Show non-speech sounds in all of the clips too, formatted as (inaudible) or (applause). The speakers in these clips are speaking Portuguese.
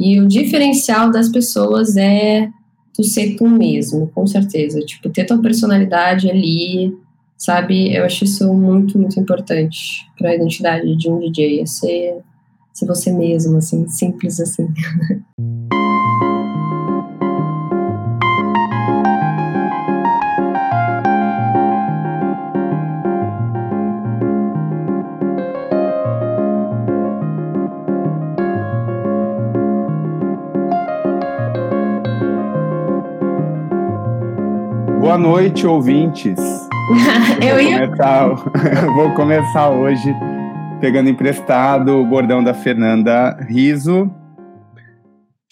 E o diferencial das pessoas é tu ser tu mesmo, com certeza. Tipo, ter tua personalidade ali, sabe? Eu acho isso muito, muito importante para a identidade de um DJ, é ser, ser você mesmo, assim, simples assim. (laughs) Boa noite, ouvintes. (laughs) Eu vou, ia... começar, (laughs) vou começar hoje pegando emprestado o bordão da Fernanda Riso.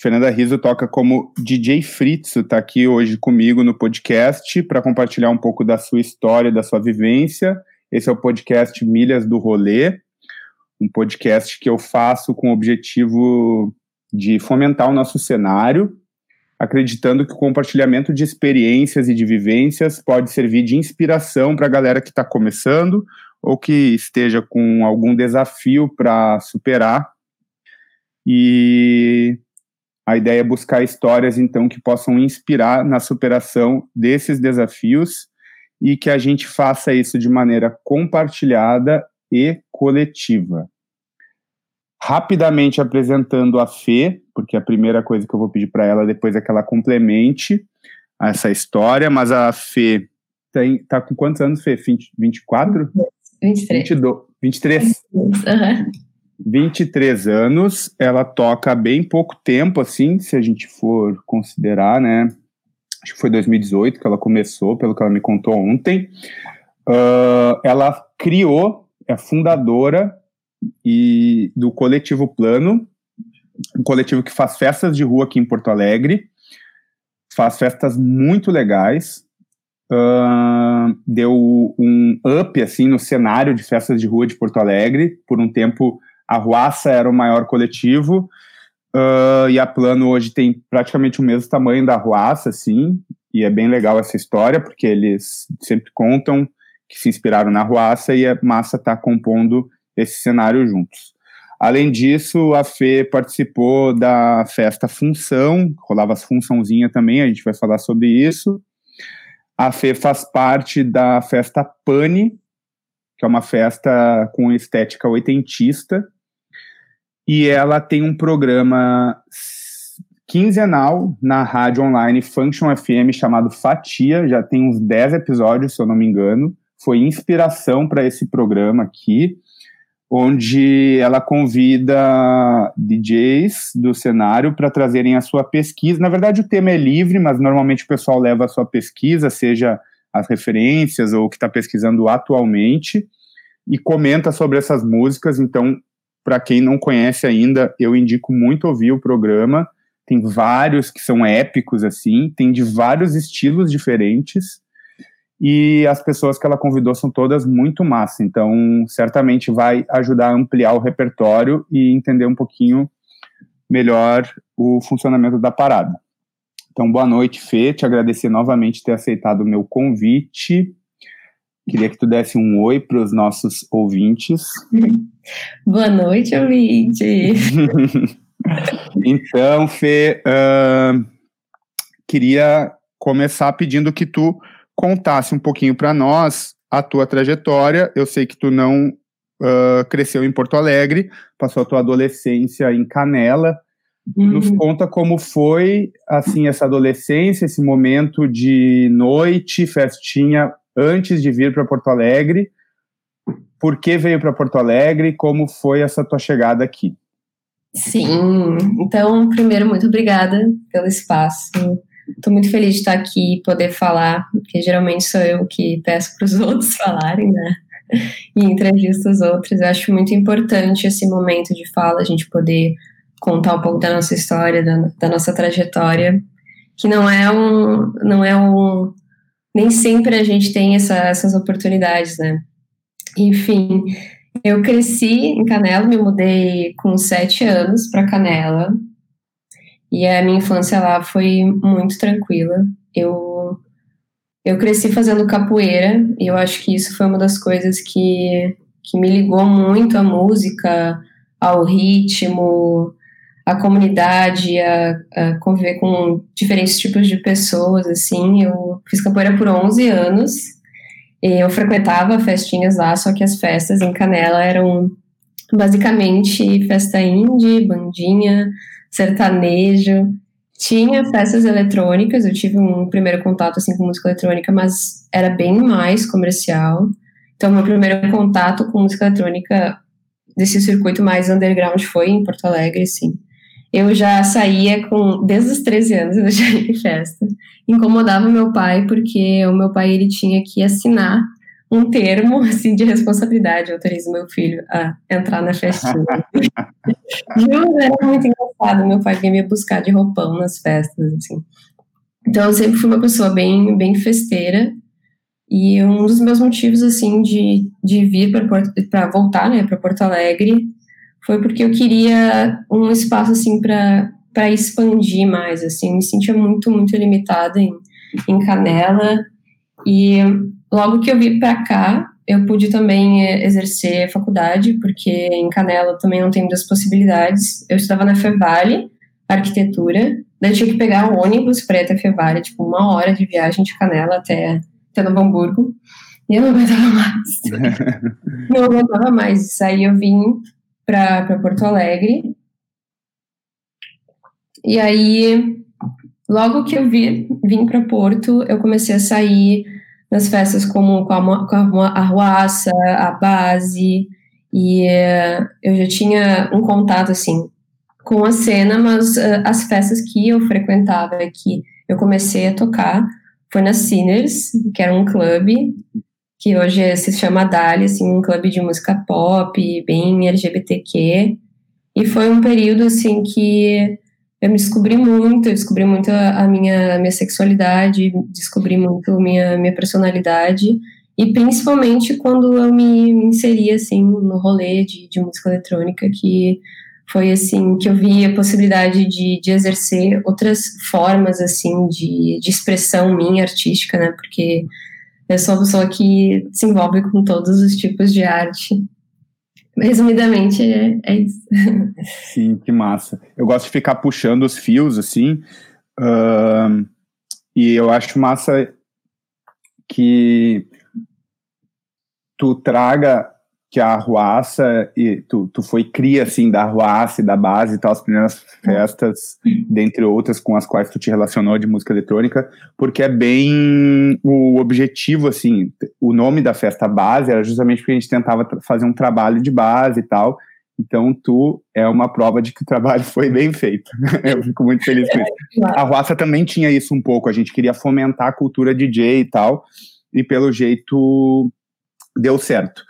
Fernanda Riso toca como DJ Fritzo, está aqui hoje comigo no podcast para compartilhar um pouco da sua história, da sua vivência. Esse é o podcast Milhas do Rolê, um podcast que eu faço com o objetivo de fomentar o nosso cenário acreditando que o compartilhamento de experiências e de vivências pode servir de inspiração para a galera que está começando ou que esteja com algum desafio para superar. E a ideia é buscar histórias, então, que possam inspirar na superação desses desafios e que a gente faça isso de maneira compartilhada e coletiva rapidamente apresentando a Fê, porque a primeira coisa que eu vou pedir para ela depois é que ela complemente essa história, mas a Fê tem, tá com quantos anos, Fê? 20, 24? 23. 22, 23. Uhum. 23 anos, ela toca há bem pouco tempo, assim, se a gente for considerar, né? Acho que foi 2018 que ela começou, pelo que ela me contou ontem. Uh, ela criou, é fundadora e do Coletivo Plano, um coletivo que faz festas de rua aqui em Porto Alegre, faz festas muito legais, uh, deu um up assim no cenário de festas de rua de Porto Alegre. Por um tempo, a Ruaça era o maior coletivo uh, e a Plano hoje tem praticamente o mesmo tamanho da Ruaça, assim, e é bem legal essa história porque eles sempre contam que se inspiraram na Ruaça e a massa está compondo esse cenário juntos. Além disso, a Fê participou da festa Função, rolava as funçãozinha também, a gente vai falar sobre isso. A Fê faz parte da festa Pane, que é uma festa com estética oitentista, e ela tem um programa quinzenal na rádio online Function FM chamado Fatia, já tem uns 10 episódios, se eu não me engano. Foi inspiração para esse programa aqui onde ela convida DJs do cenário para trazerem a sua pesquisa. Na verdade, o tema é livre, mas normalmente o pessoal leva a sua pesquisa, seja as referências ou o que está pesquisando atualmente, e comenta sobre essas músicas. Então, para quem não conhece ainda, eu indico muito ouvir o programa. Tem vários que são épicos, assim, tem de vários estilos diferentes e as pessoas que ela convidou são todas muito massa, então certamente vai ajudar a ampliar o repertório e entender um pouquinho melhor o funcionamento da parada. Então, boa noite, Fê, te agradecer novamente ter aceitado o meu convite. Queria que tu desse um oi para os nossos ouvintes. (laughs) Boa noite, ouvinte. (laughs) então, Fê, uh, queria começar pedindo que tu contasse um pouquinho para nós a tua trajetória. Eu sei que tu não uh, cresceu em Porto Alegre, passou a tua adolescência em Canela. Uhum. Nos conta como foi assim essa adolescência, esse momento de noite, festinha antes de vir para Porto Alegre. Por que veio para Porto Alegre? Como foi essa tua chegada aqui? Sim, então, primeiro, muito obrigada pelo espaço. Estou muito feliz de estar aqui e poder falar, porque geralmente sou eu que peço para os (laughs) outros falarem, né? E entrevisto os outros. Eu acho muito importante esse momento de fala, a gente poder contar um pouco da nossa história, da, da nossa trajetória, que não é um, não é um, nem sempre a gente tem essa, essas oportunidades, né? Enfim, eu cresci em Canela, me mudei com sete anos para Canela, e a minha infância lá foi muito tranquila. Eu, eu cresci fazendo capoeira, e eu acho que isso foi uma das coisas que, que me ligou muito à música, ao ritmo, a comunidade, a, a, conviver com diferentes tipos de pessoas, assim. Eu fiz capoeira por 11 anos, e eu frequentava festinhas lá, só que as festas em Canela eram basicamente festa indie, bandinha, sertanejo. Tinha festas eletrônicas, eu tive um primeiro contato assim com música eletrônica, mas era bem mais comercial. Então, meu primeiro contato com música eletrônica desse circuito mais underground foi em Porto Alegre, sim. Eu já saía com, desde os 13 anos, eu já ia em festa. Incomodava meu pai, porque o meu pai, ele tinha que assinar um termo, (laughs) assim, de responsabilidade, autoriza meu filho a entrar na festinha. (laughs) Juro, era muito engraçado, meu pai vinha me buscar de roupão nas festas, assim. Então, eu sempre fui uma pessoa bem, bem festeira, e um dos meus motivos, assim, de, de vir para voltar, né, para Porto Alegre, foi porque eu queria um espaço assim para expandir mais, assim, me sentia muito muito limitada em, em Canela e logo que eu vim para cá eu pude também eh, exercer faculdade porque em Canela também não tem muitas possibilidades. Eu estudava na Fevale, arquitetura, daí eu tinha que pegar um ônibus para ir até Fevale, tipo uma hora de viagem de Canela até até Novo Hamburgo. E eu não (laughs) aguentava mais. (laughs) não aguentava mais. Aí eu vim para Porto Alegre. E aí, logo que eu vi, vim para Porto, eu comecei a sair nas festas como com a, com a Arruaça, a Base, e uh, eu já tinha um contato, assim, com a cena, mas uh, as festas que eu frequentava, que eu comecei a tocar, foi na Sinners, que era um clube que hoje se chama Dali, assim, um clube de música pop, bem LGBTQ. E foi um período, assim, que eu me descobri muito, eu descobri muito a, minha, minha sexualidade, descobri muito a minha, minha personalidade. E principalmente quando eu me, me inseri, assim, no rolê de, de música eletrônica, que foi assim que eu vi a possibilidade de, de exercer outras formas assim de, de expressão minha artística, né? Porque eu sou uma pessoa que se envolve com todos os tipos de arte. Resumidamente, é, é isso. Sim, que massa. Eu gosto de ficar puxando os fios, assim, uh, e eu acho massa que tu traga que a Arruaça, e tu, tu foi cria, assim, da Arruaça e da base e tal, as primeiras festas, dentre outras com as quais tu te relacionou de música eletrônica, porque é bem o objetivo, assim, o nome da festa base era justamente porque a gente tentava fazer um trabalho de base e tal, então tu é uma prova de que o trabalho foi bem feito, (laughs) eu fico muito feliz com isso. A Arruaça também tinha isso um pouco, a gente queria fomentar a cultura DJ e tal, e pelo jeito deu certo.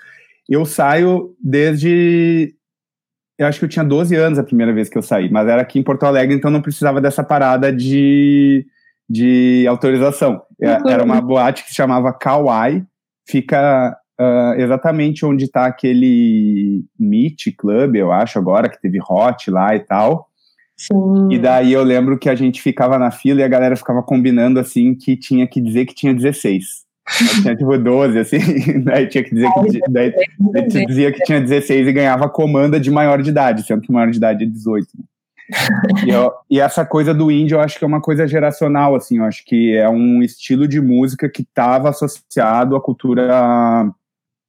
Eu saio desde. Eu acho que eu tinha 12 anos a primeira vez que eu saí, mas era aqui em Porto Alegre, então não precisava dessa parada de, de autorização. É, era uma boate que se chamava Kauai, fica uh, exatamente onde está aquele Meet Club, eu acho, agora, que teve Hot lá e tal. Sim. E daí eu lembro que a gente ficava na fila e a galera ficava combinando assim que tinha que dizer que tinha 16. Eu tinha tipo 12, assim, (laughs) daí tinha que dizer que daí, daí dizia que tinha 16 e ganhava comanda de maior de idade, sendo que maior de idade é 18. Né? (laughs) e, eu, e, essa coisa do indie eu acho que é uma coisa geracional, assim, eu acho que é um estilo de música que estava associado à cultura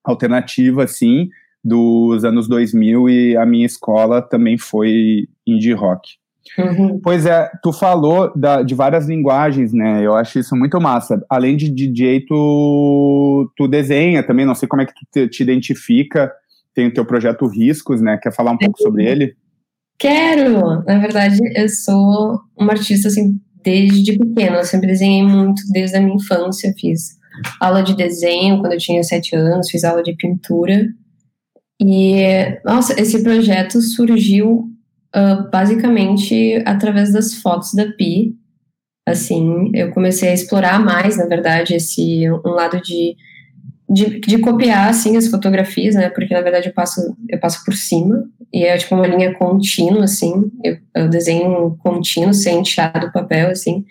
alternativa, assim, dos anos 2000 e a minha escola também foi indie rock. Uhum. Pois é, tu falou da, de várias linguagens, né? Eu acho isso muito massa. Além de DJ, tu, tu desenha também, não sei como é que tu te, te identifica. Tem o teu projeto Riscos, né? Quer falar um pouco sobre ele? Quero! Na verdade, eu sou uma artista, assim, desde pequena. Eu sempre desenhei muito, desde a minha infância. Fiz aula de desenho quando eu tinha sete anos, fiz aula de pintura. E, nossa, esse projeto surgiu uh, basicamente através das fotos da Pi. Assim, eu comecei a explorar mais, na verdade, esse um lado de, de, de, copiar assim as fotografias, né? Porque na verdade eu passo eu passo por cima e é tipo uma linha contínua, assim. Eu, eu desenho contínuo sem tirar do papel, assim.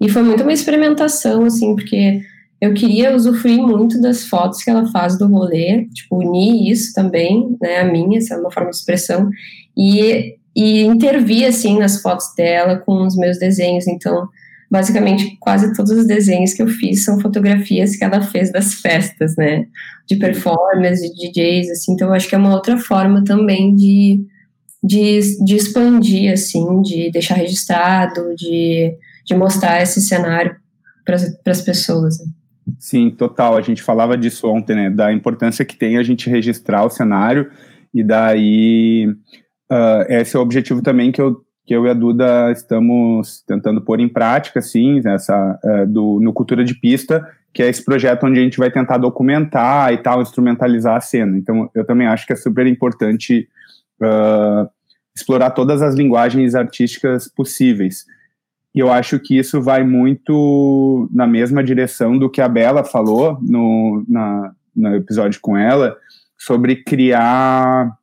E foi muito uma experimentação, assim, porque eu queria usufruir muito das fotos que ela faz do rolê, tipo, unir isso também, né, a minha, essa é uma forma de expressão, e e intervir assim nas fotos dela com os meus desenhos. Então, basicamente, quase todos os desenhos que eu fiz são fotografias que ela fez das festas, né? De performers, de DJs, assim. Então, eu acho que é uma outra forma também de, de, de expandir, assim, de deixar registrado, de, de mostrar esse cenário para as pessoas. Né? Sim, total. A gente falava disso ontem, né? Da importância que tem a gente registrar o cenário e daí uh, esse é o objetivo também que eu, que eu e a Duda estamos tentando pôr em prática, assim, essa, uh, do, no Cultura de Pista, que é esse projeto onde a gente vai tentar documentar e tal, instrumentalizar a cena. Então, eu também acho que é super importante uh, explorar todas as linguagens artísticas possíveis. E eu acho que isso vai muito na mesma direção do que a Bela falou no, na, no episódio com ela, sobre criar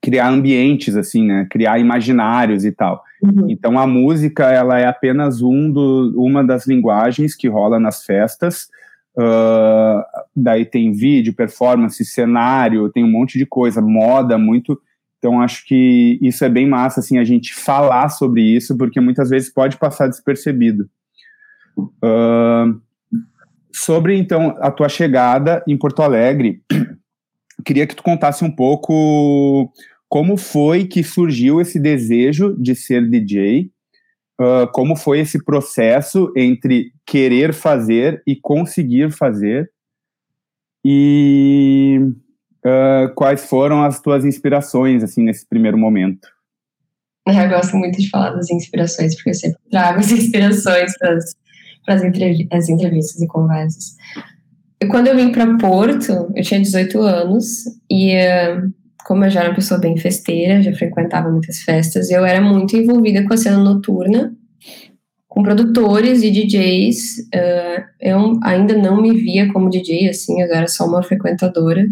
criar ambientes assim, né? Criar imaginários e tal. Uhum. Então a música ela é apenas um do, uma das linguagens que rola nas festas. Uh, daí tem vídeo, performance, cenário, tem um monte de coisa, moda, muito. Então acho que isso é bem massa assim a gente falar sobre isso porque muitas vezes pode passar despercebido. Uh, sobre então a tua chegada em Porto Alegre, queria que tu contasse um pouco como foi que surgiu esse desejo de ser DJ, uh, como foi esse processo entre querer fazer e conseguir fazer, e uh, quais foram as tuas inspirações, assim, nesse primeiro momento? Eu gosto muito de falar das inspirações, porque eu sempre trago as (laughs) inspirações para as entrev entrevistas e conversas. Quando eu vim para Porto, eu tinha 18 anos e uh, como eu já era uma pessoa bem festeira, já frequentava muitas festas, eu era muito envolvida com a cena noturna, com produtores e DJs. Uh, eu ainda não me via como DJ, assim, eu era só uma frequentadora.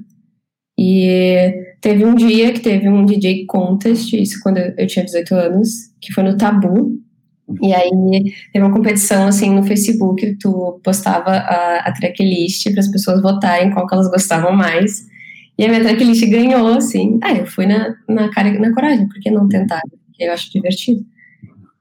E teve um dia que teve um DJ contest, isso quando eu tinha 18 anos, que foi no Tabu. E aí teve uma competição assim no Facebook, tu postava a, a tracklist para as pessoas votarem qual que elas gostavam mais. E a minha tracklist ganhou, assim. Ah, eu fui na, na cara na coragem, por que não tentar? Porque eu acho divertido.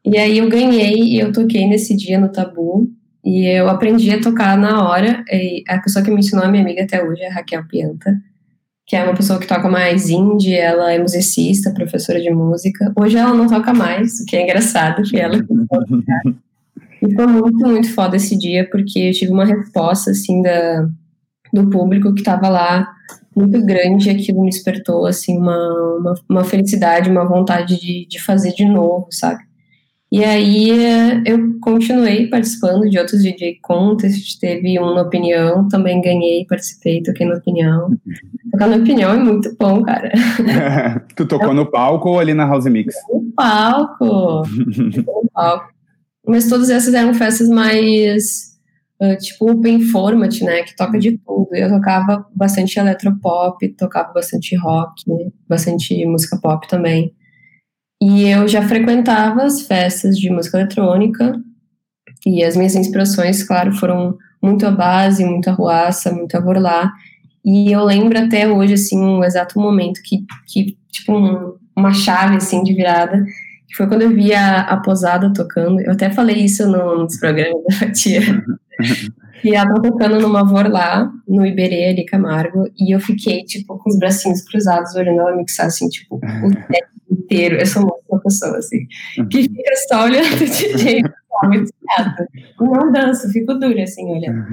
E aí eu ganhei e eu toquei nesse dia no Tabu. E eu aprendi a tocar na hora. A pessoa que me ensinou a minha amiga até hoje é a Raquel Pianta, que é uma pessoa que toca mais indie, ela é musicista, professora de música. Hoje ela não toca mais, o que é engraçado, porque ela (laughs) E foi muito, muito foda esse dia, porque eu tive uma resposta, assim, da, do público que estava lá muito grande e aquilo me despertou, assim, uma, uma, uma, felicidade, uma vontade de, de fazer de novo, sabe? E aí eu continuei participando de outros DJ Contest, teve um na Opinião, também ganhei, participei, toquei na Opinião. Tocar na Opinião é muito bom, cara. (laughs) tu tocou no palco ou ali na House Mix? No palco, no (laughs) palco. Mas todas essas eram festas mais Uh, tipo open format, né, que toca de tudo. Eu tocava bastante eletropop, tocava bastante rock, bastante música pop também. E eu já frequentava as festas de música eletrônica e as minhas inspirações, claro, foram muito a base, muita ruaça, muita vorlá. E eu lembro até hoje, assim, um exato momento que, que tipo, um, uma chave, assim, de virada, que foi quando eu vi a, a Posada tocando. Eu até falei isso no, nos programas da tia. (laughs) e ela tá tocando numa vor lá, no Iberê, ali, Camargo, e eu fiquei, tipo, com os bracinhos cruzados, olhando ela mixar, assim, tipo, (laughs) o inteiro. Eu sou muito uma pessoa, assim, que fica só olhando (laughs) o DJ, muito chato. Não danço, fico dura, assim, olhando.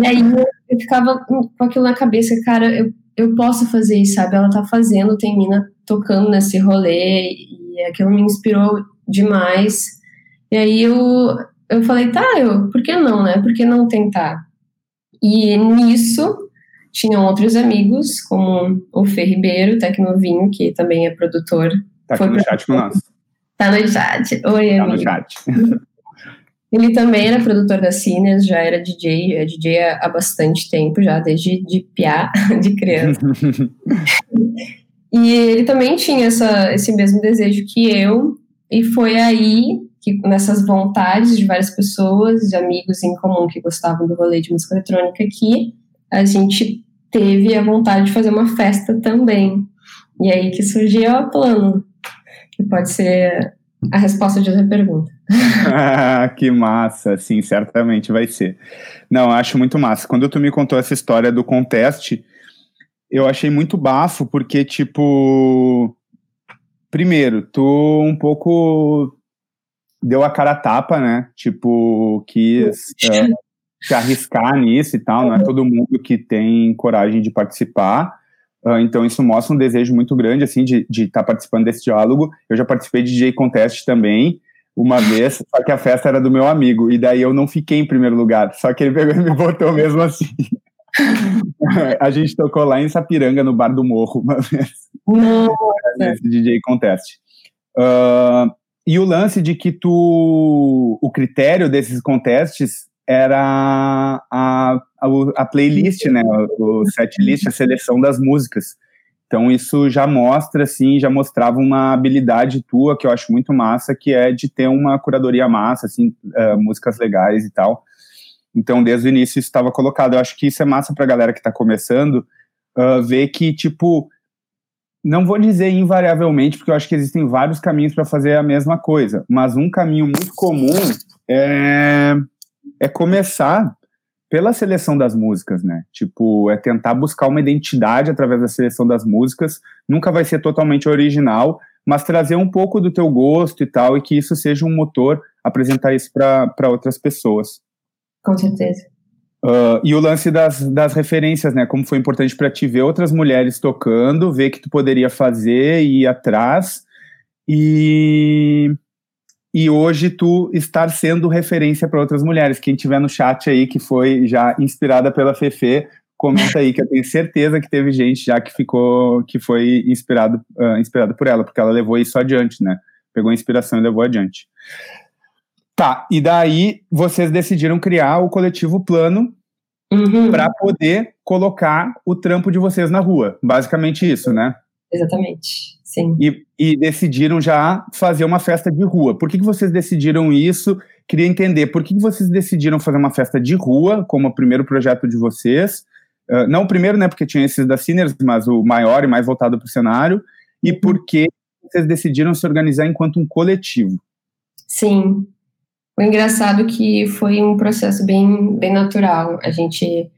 E aí eu ficava com aquilo na cabeça, cara, eu, eu posso fazer isso, sabe? Ela tá fazendo, tem mina tocando nesse rolê, e aquilo me inspirou demais. E aí eu, eu falei, tá, eu, por que não, né? Por que não tentar? E nisso tinham outros amigos, como o Fê Ribeiro, Tecnovinho, que também é produtor. Tá aqui no chat com nós. Tá no chat. Oi, tá amigo. no chat. (laughs) Ele também era produtor da Cines, já era DJ, é DJ há, bastante tempo, já desde de piá, (laughs) de criança. (laughs) e ele também tinha essa, esse mesmo desejo que eu, e foi aí que nessas vontades de várias pessoas, de amigos em comum que gostavam do rolê de música eletrônica, que a gente teve a vontade de fazer uma festa também. E aí que surgiu o plano. que pode ser a resposta de outra pergunta. (laughs) que massa, sim, certamente vai ser. Não, acho muito massa. Quando tu me contou essa história do conteste, eu achei muito bafo, porque, tipo, primeiro, tu um pouco deu a cara a tapa, né? Tipo, quis uh, (laughs) se arriscar nisso e tal. Não é todo mundo que tem coragem de participar. Uh, então, isso mostra um desejo muito grande, assim, de estar tá participando desse diálogo. Eu já participei de DJ Contest também, uma vez, só que a festa era do meu amigo. E daí eu não fiquei em primeiro lugar. Só que ele pegou e me botou mesmo assim. (laughs) a gente tocou lá em Sapiranga, no Bar do Morro, uma vez. Nesse DJ Contest. Uh, e o lance de que tu. O critério desses contestes era a, a, a playlist, né? O setlist, a seleção das músicas. Então isso já mostra, assim, já mostrava uma habilidade tua que eu acho muito massa, que é de ter uma curadoria massa, assim, uh, músicas legais e tal. Então desde o início isso estava colocado. Eu acho que isso é massa para a galera que está começando uh, ver que tipo não vou dizer invariavelmente, porque eu acho que existem vários caminhos para fazer a mesma coisa, mas um caminho muito comum é, é começar pela seleção das músicas, né? Tipo, é tentar buscar uma identidade através da seleção das músicas. Nunca vai ser totalmente original, mas trazer um pouco do teu gosto e tal, e que isso seja um motor apresentar isso para outras pessoas. Com certeza. Uh, e o lance das, das referências, né? Como foi importante para ti ver outras mulheres tocando, ver que tu poderia fazer e ir atrás. E, e hoje tu estar sendo referência para outras mulheres. Quem tiver no chat aí que foi já inspirada pela Fefe, comenta aí que eu tenho certeza que teve gente já que ficou, que foi inspirado, uh, inspirado por ela, porque ela levou isso adiante, né? Pegou a inspiração e levou adiante. Tá, e daí vocês decidiram criar o coletivo Plano uhum. para poder colocar o trampo de vocês na rua. Basicamente isso, né? Exatamente, sim. E, e decidiram já fazer uma festa de rua. Por que, que vocês decidiram isso? Queria entender por que, que vocês decidiram fazer uma festa de rua como o primeiro projeto de vocês. Uh, não o primeiro, né? Porque tinha esses da Sinners, mas o maior e mais voltado para o cenário. E uhum. por que vocês decidiram se organizar enquanto um coletivo? Sim, o engraçado é que foi um processo bem, bem natural. A gente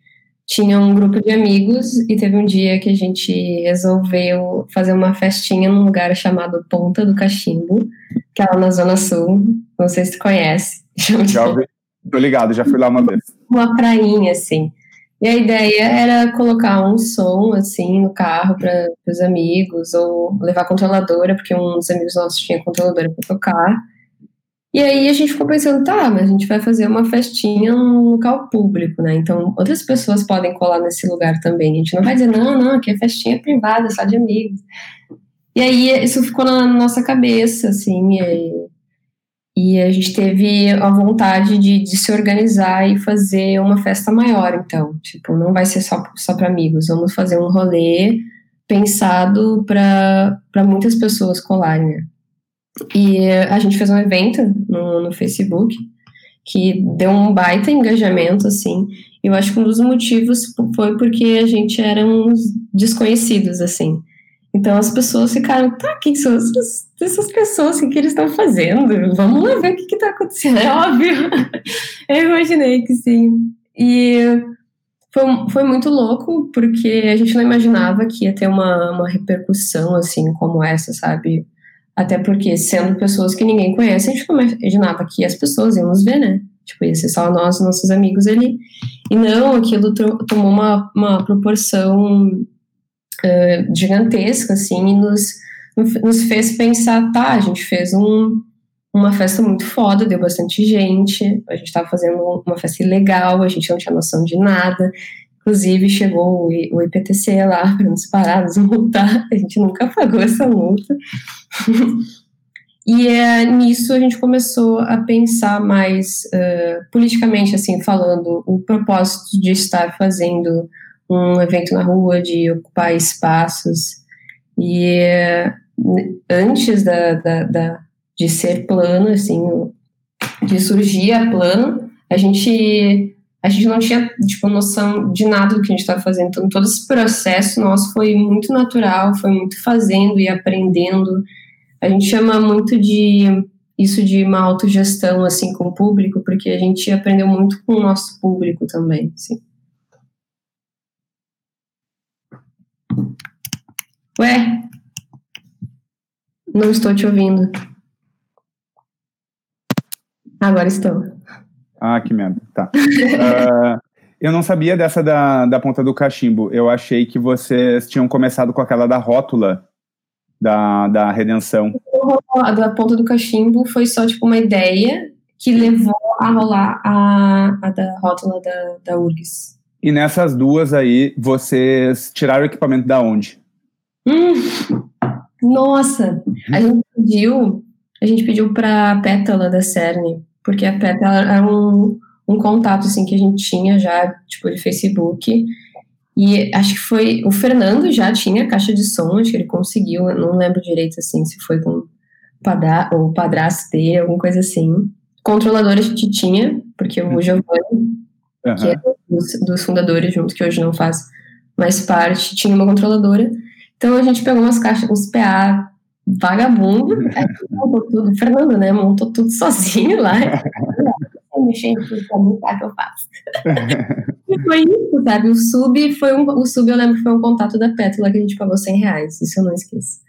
tinha um grupo de amigos e teve um dia que a gente resolveu fazer uma festinha num lugar chamado Ponta do Cachimbo, que é lá na Zona Sul. Não sei se tu conhece. (laughs) Já ouvi. Tô ligado, já fui lá uma vez. Uma prainha, assim. E a ideia era colocar um som, assim, no carro para os amigos, ou levar controladora, porque um dos amigos nossos tinha controladora para tocar. E aí a gente ficou pensando, tá, mas a gente vai fazer uma festinha num local público, né? Então outras pessoas podem colar nesse lugar também. A gente não vai dizer, não, não, aqui é festinha privada, só de amigos. E aí isso ficou na nossa cabeça, assim, e, e a gente teve a vontade de, de, se organizar e fazer uma festa maior, então. Tipo, não vai ser só, só para amigos, vamos fazer um rolê pensado para muitas pessoas colarem, né? E a gente fez um evento no, no Facebook que deu um baita engajamento, assim. Eu acho que um dos motivos foi porque a gente era uns desconhecidos, assim. Então as pessoas ficaram, tá, quem são essas, essas pessoas? O que, eles estão fazendo? Vamos lá ver o que está acontecendo. (laughs) É óbvio. Eu imaginei que sim. E foi, foi muito louco, porque a gente não imaginava que ia ter uma, uma repercussão, assim, como essa, sabe? Até porque, sendo pessoas que ninguém conhece, a gente imaginava que as pessoas iam nos ver, né? Tipo, ia ser só nós, nossos amigos ali. E não, aquilo tomou uma, uma proporção uh, gigantesca, assim, e nos, nos fez pensar, tá, a gente fez um, uma festa muito foda, deu bastante gente, a gente estava fazendo uma festa ilegal, a gente não tinha noção de nada, Inclusive, chegou o IPTC lá (laughs) para nos parar, nos multar. A gente nunca pagou essa multa. (laughs) e é, nisso a gente começou a pensar mais uh, politicamente, assim, falando o propósito de estar fazendo um evento na rua, de ocupar espaços. E uh, antes da, da, da, de ser plano, assim, de surgir a plano, a gente a gente não tinha, tipo, noção de nada do que a gente estava fazendo. Então, todo esse processo nosso foi muito natural, foi muito fazendo e aprendendo. A gente chama muito de isso de uma autogestão assim com o público, porque a gente aprendeu muito com o nosso público também, assim. Ué, não estou te ouvindo. Agora estou. Ah, que merda. Tá. uh, eu não sabia dessa da, da ponta do cachimbo. Eu achei que vocês tinham começado com aquela da rótula da, da redenção. A da ponta do cachimbo foi só tipo uma ideia que levou a rolar a, a da rótula da, da URGS. E nessas duas aí, vocês tiraram o equipamento da onde? Hum, nossa, a gente pediu, a gente pediu para a Pétala da Cerne, porque a Pétala era um, um contato assim que a gente tinha já, tipo de Facebook. E acho que foi o Fernando já tinha caixa de som, acho que ele conseguiu, não lembro direito assim se foi com padra, o padrasto dele, alguma coisa assim. Controlador a gente tinha, porque o Giovanni, uhum. que é dos, dos fundadores junto, que hoje não faz mais parte, tinha uma controladora. Então a gente pegou umas caixas, uns PA vagabundo, montou (laughs) tudo, o Fernando, né, montou tudo sozinho lá. mexendo tudo pra mim, tá, que eu faço. (laughs) e foi isso, sabe? O sub foi um, o sub eu lembro que foi um contato da Pétula que a gente pagou 100 reais, isso eu não esqueço.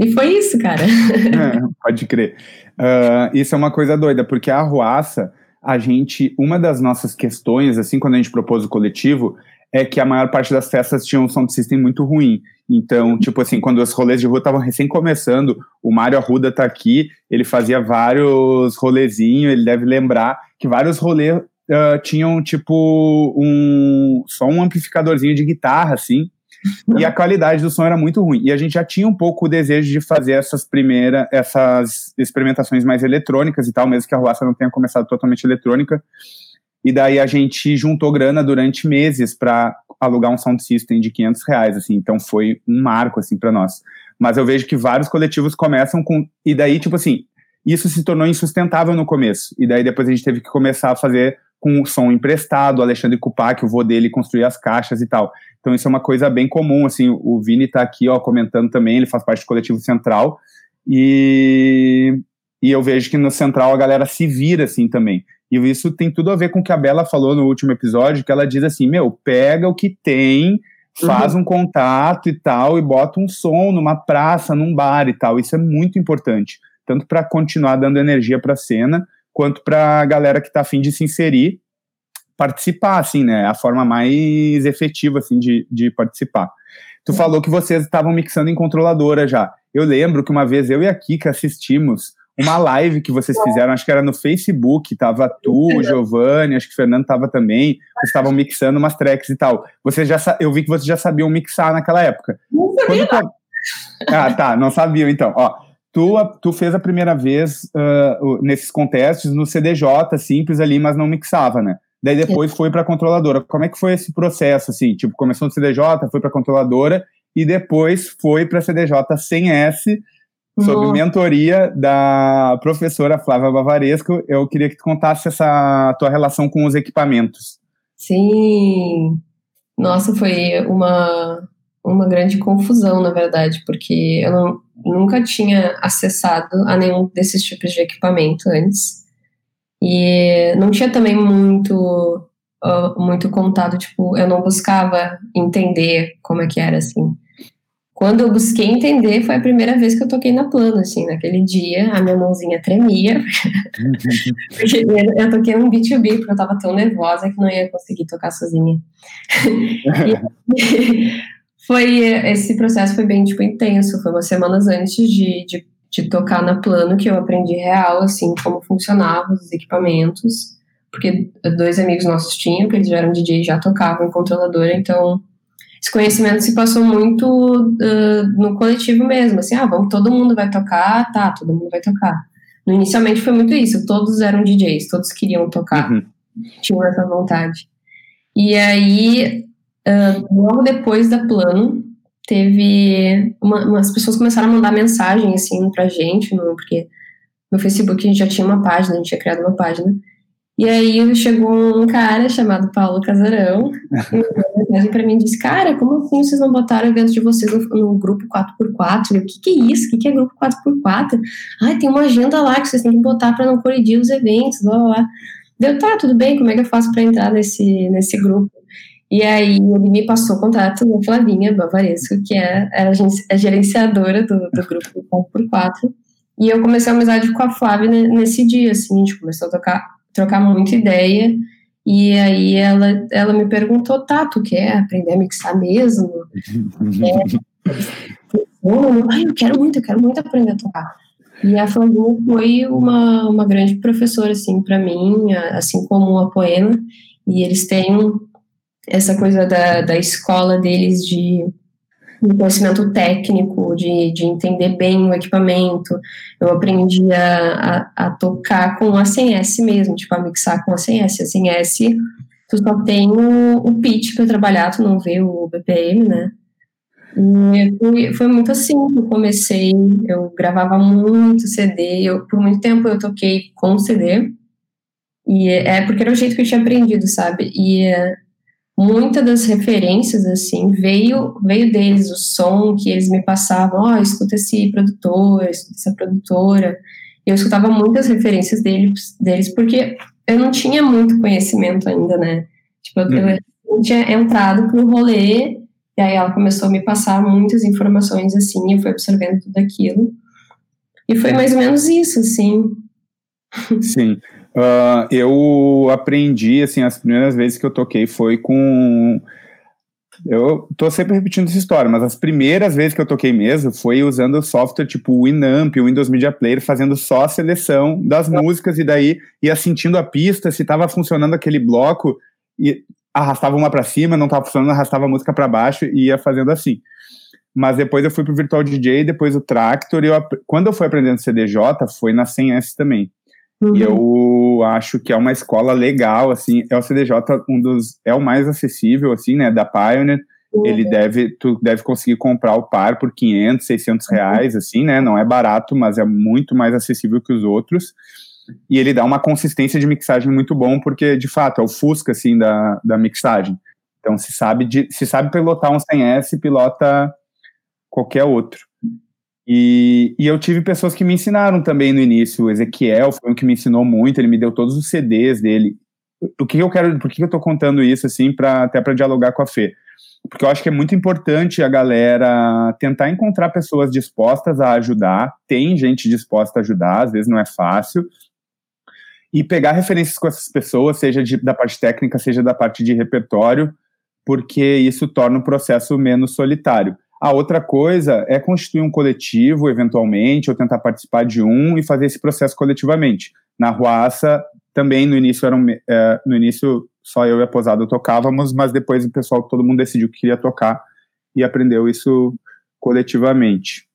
E foi isso, cara. (laughs) É, pode crer. Uh, isso é uma coisa doida, porque a Arruaça, a gente, uma das nossas questões, assim, quando a gente propôs o coletivo, é que a maior parte das festas tinha um sound system muito ruim. Então, tipo assim, quando os rolês de rua estavam recém começando, o Mário Arruda tá aqui, ele fazia vários rolezinhos, ele deve lembrar que vários rolês uh, tinham, tipo, um só um amplificadorzinho de guitarra, assim, e a qualidade do som era muito ruim. E a gente já tinha um pouco o desejo de fazer essas primeiras, essas experimentações mais eletrônicas e tal, mesmo que a Ruaça não tenha começado totalmente eletrônica. E daí a gente juntou grana durante meses para alugar um sound system de 500 reais, assim. Então foi um marco, assim, para nós. Mas eu vejo que vários coletivos começam com... E daí, tipo assim, isso se tornou insustentável no começo. E daí depois a gente teve que começar a fazer com o som emprestado, Alexandre Kupak, o vô dele, construir as caixas e tal. Então isso é uma coisa bem comum, assim, o Vini está aqui, ó, comentando também, ele faz parte do coletivo Central, e, e eu vejo que no Central a galera se vira, assim, também. E isso tem tudo a ver com o que a Bela falou no último episódio, que ela diz assim: meu, pega o que tem, faz uhum. um contato e tal, e bota um som numa praça, num bar e tal. Isso é muito importante, tanto para continuar dando energia para a cena, quanto para a galera que está afim de se inserir, participar, assim, né? A forma mais efetiva, assim, de, de participar. Tu uhum. falou que vocês estavam mixando em controladora já. Eu lembro que uma vez eu e a Kika assistimos uma live que vocês fizeram, acho que era no Facebook, tava tu, o Giovanni, acho que o Fernando tava também, vocês estavam mixando umas tracks e tal. Vocês já, eu vi que vocês já sabiam mixar naquela época. Não sabia. Quando, ah, tá, não sabiam então. Ó, tu, tu fez a primeira vez uh, nesses contestes no CDJ, simples ali, mas não mixava, né? Daí depois foi para controladora. Como é que foi esse processo, assim? Tipo, começou no CDJ, foi para controladora e depois foi para CDJ sem S, sob mentoria da professora Flávia Bavaresco. Eu queria que tu contasse essa tua relação com os equipamentos. Sim. Nossa, foi uma, uma grande confusão, na verdade, porque eu não, nunca tinha acessado a nenhum desses tipos de equipamento antes. E não tinha também muito uh, muito contato, tipo, eu não buscava entender como é que era, assim. Quando eu busquei entender, foi a primeira vez que eu toquei na plano, assim, naquele dia, a minha mãozinha tremia, (laughs) porque eu toquei um B2B, porque eu tava tão nervosa que não ia conseguir tocar sozinha. (laughs) e, foi, esse processo foi bem, tipo, intenso, foi umas semanas antes de, de, de tocar na plano que eu aprendi real, assim, como funcionavam os equipamentos, porque dois amigos nossos tinham, que eles já eram DJ já tocavam em controladora, então esse conhecimento se passou muito uh, no coletivo mesmo, assim, ah, vamos, todo mundo vai tocar, tá, todo mundo vai tocar. No, inicialmente foi muito isso, todos eram DJs, todos queriam tocar, uhum. tinham essa vontade. E aí, uh, logo depois da plano, teve, uma, umas pessoas começaram a mandar mensagem, assim, pra gente, no, porque no Facebook a gente já tinha uma página, a gente tinha criado uma página, E aí chegou um cara chamado Paulo Casarão, e para mim disse: Cara, como assim vocês não botaram o evento de vocês no, no grupo 4x4? o que, que é isso? O que, que é grupo 4x4? Ah, tem uma agenda lá que vocês têm que botar para não colidir os eventos, blá blá blá. Deu, tá, tudo bem, como é que eu faço para entrar nesse, nesse grupo? E aí ele me passou o contato da Flavinha Bavaresco, que é a, gerenciadora do, do grupo 4x4. E eu comecei a amizade com a Flávia nesse dia, assim, a gente começou a tocar trocar muita ideia. E aí ela, ela me perguntou, tá, tu quer aprender a mixar mesmo? (laughs) Ai, eu quero muito, eu quero muito aprender a tocar. E a Flavinha foi uma, uma grande professora, assim, para mim, assim como a Poema. E eles têm essa coisa da, da escola deles de um conhecimento técnico, de, de entender bem o equipamento. Eu aprendi a, a, a tocar com a CNS mesmo, tipo, a mixar com a CNS. A CNS, tu só tem o, o pitch para trabalhar, tu não vê o BPM, né? E foi, foi muito assim que eu comecei, eu gravava muito CD, eu, por muito tempo eu toquei com CD, e é porque era o jeito que eu tinha aprendido, sabe? E muita das referências assim veio veio deles o som que eles me passavam ó oh, escuta esse produtor escuta essa produtora. Eu escutava muitas referências deles deles porque eu não tinha muito conhecimento ainda né? Tipo eu, eu uhum. tinha entrado pro rolê e aí ela começou a me passar muitas informações assim eu fui absorvendo tudo aquilo. E foi mais ou menos isso assim. Sim Uh, eu aprendi, assim, as primeiras vezes que eu toquei foi com. Eu tô sempre repetindo essa história, mas as primeiras vezes que eu toquei mesmo foi usando software tipo o Winamp, o Windows Media Player, fazendo só a seleção das músicas e daí ia sentindo a pista, se estava funcionando aquele bloco e arrastava uma para cima, não estava funcionando, arrastava a música para baixo e ia fazendo assim. Mas depois eu fui pro Virtual DJ, depois o Tractor, e eu, quando eu fui aprendendo CDJ, foi na 100S também. Uhum. E eu acho que é uma escola legal, assim, é o CDJ um dos, é o mais acessível, assim, né, da Pioneer, uhum. ele deve, tu deve conseguir comprar o par por 500, 600 uhum. reais, assim, né, não é barato, mas é muito mais acessível que os outros, e ele dá uma consistência de mixagem muito bom, porque, de fato, é o Fusca, assim, da, da mixagem, então se sabe, de, se sabe pilotar um 100S, pilota qualquer outro. E, e, eu tive pessoas que me ensinaram também no início. O Ezequiel foi um que me ensinou muito, ele me deu todos os CDs dele. O que eu quero, por que eu tô contando isso assim, para até para dialogar com a Fê? Porque eu acho que é muito importante a galera tentar encontrar pessoas dispostas a ajudar. Tem gente disposta a ajudar, às vezes não é fácil. E pegar referências com essas pessoas, seja de, da parte técnica, seja da parte de repertório, porque isso torna o processo menos solitário. A outra coisa é constituir um coletivo, eventualmente, ou tentar participar de um e fazer esse processo coletivamente. Na Ruaça, também no início, era um, é, no início só eu e a Posada tocávamos, mas depois o pessoal, todo mundo decidiu que queria tocar e aprendeu isso coletivamente.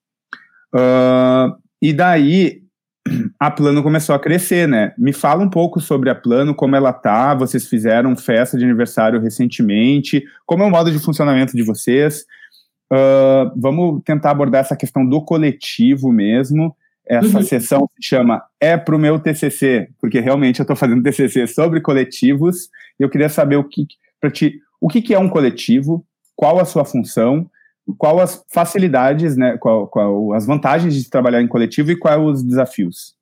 Uh, e daí a Plano começou a crescer, né? Me fala um pouco sobre a Plano, como ela tá, vocês fizeram festa de aniversário recentemente, como é o modo de funcionamento de vocês, Uh, vamos tentar abordar essa questão do coletivo mesmo. Essa uhum. sessão se chama É para o meu TCC, porque realmente eu estou fazendo TCC sobre coletivos. E eu queria saber o que, para ti, o que, que é um coletivo, qual a sua função, qual as facilidades, né, qual, qual as vantagens de trabalhar em coletivo e quais os desafios.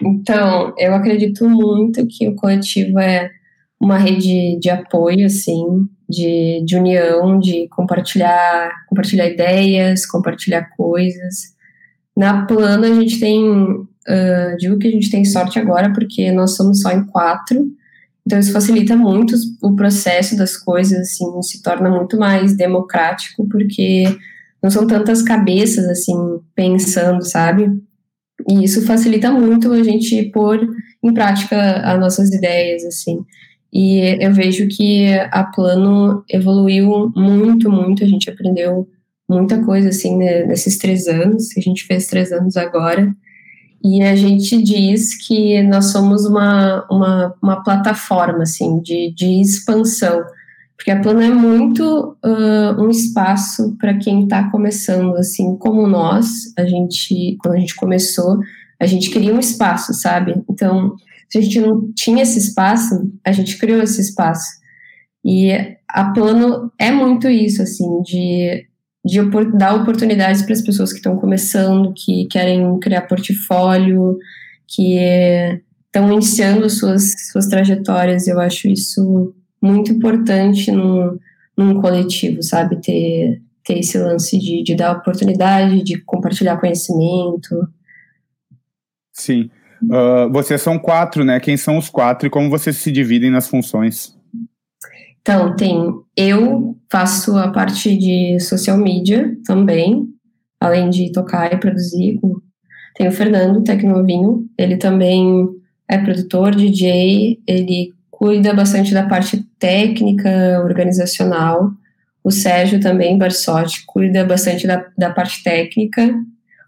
Então, eu acredito muito que o coletivo é uma rede de apoio, assim, de, de união, de compartilhar, compartilhar ideias, compartilhar coisas. Na plana a gente tem, uh, digo que a gente tem sorte agora porque nós somos só em quatro, então isso facilita muito o processo das coisas, assim, se torna muito mais democrático porque não são tantas cabeças, assim, pensando, sabe? E isso facilita muito a gente pôr em prática as nossas ideias, assim. E eu vejo que a Plano evoluiu muito, muito. A gente aprendeu muita coisa, assim, né, nesses três anos. A gente fez três anos agora. E a gente diz que nós somos uma, uma, uma plataforma, assim, de, de expansão. Porque a Plano é muito uh, um espaço para quem está começando, assim, como nós. A gente, quando a gente começou, a gente queria um espaço, sabe? Então, se a gente não tinha esse espaço, a gente criou esse espaço. E a Plano é muito isso, assim, de, de dar oportunidades para as pessoas que estão começando, que querem criar portfólio, que estão iniciando suas, suas trajetórias. Eu acho isso muito importante num, num coletivo, sabe? Ter, ter esse lance de, de dar oportunidade, de compartilhar conhecimento. Sim. Uh, vocês são quatro, né? Quem são os quatro e como vocês se dividem nas funções? Então, tem eu faço a parte de social media também, além de tocar e produzir. Tem o Fernando, Tecnovinho, ele também é produtor, DJ, ele cuida bastante da parte técnica, organizacional. O Sérgio também, Barsotti, cuida bastante da, da parte técnica.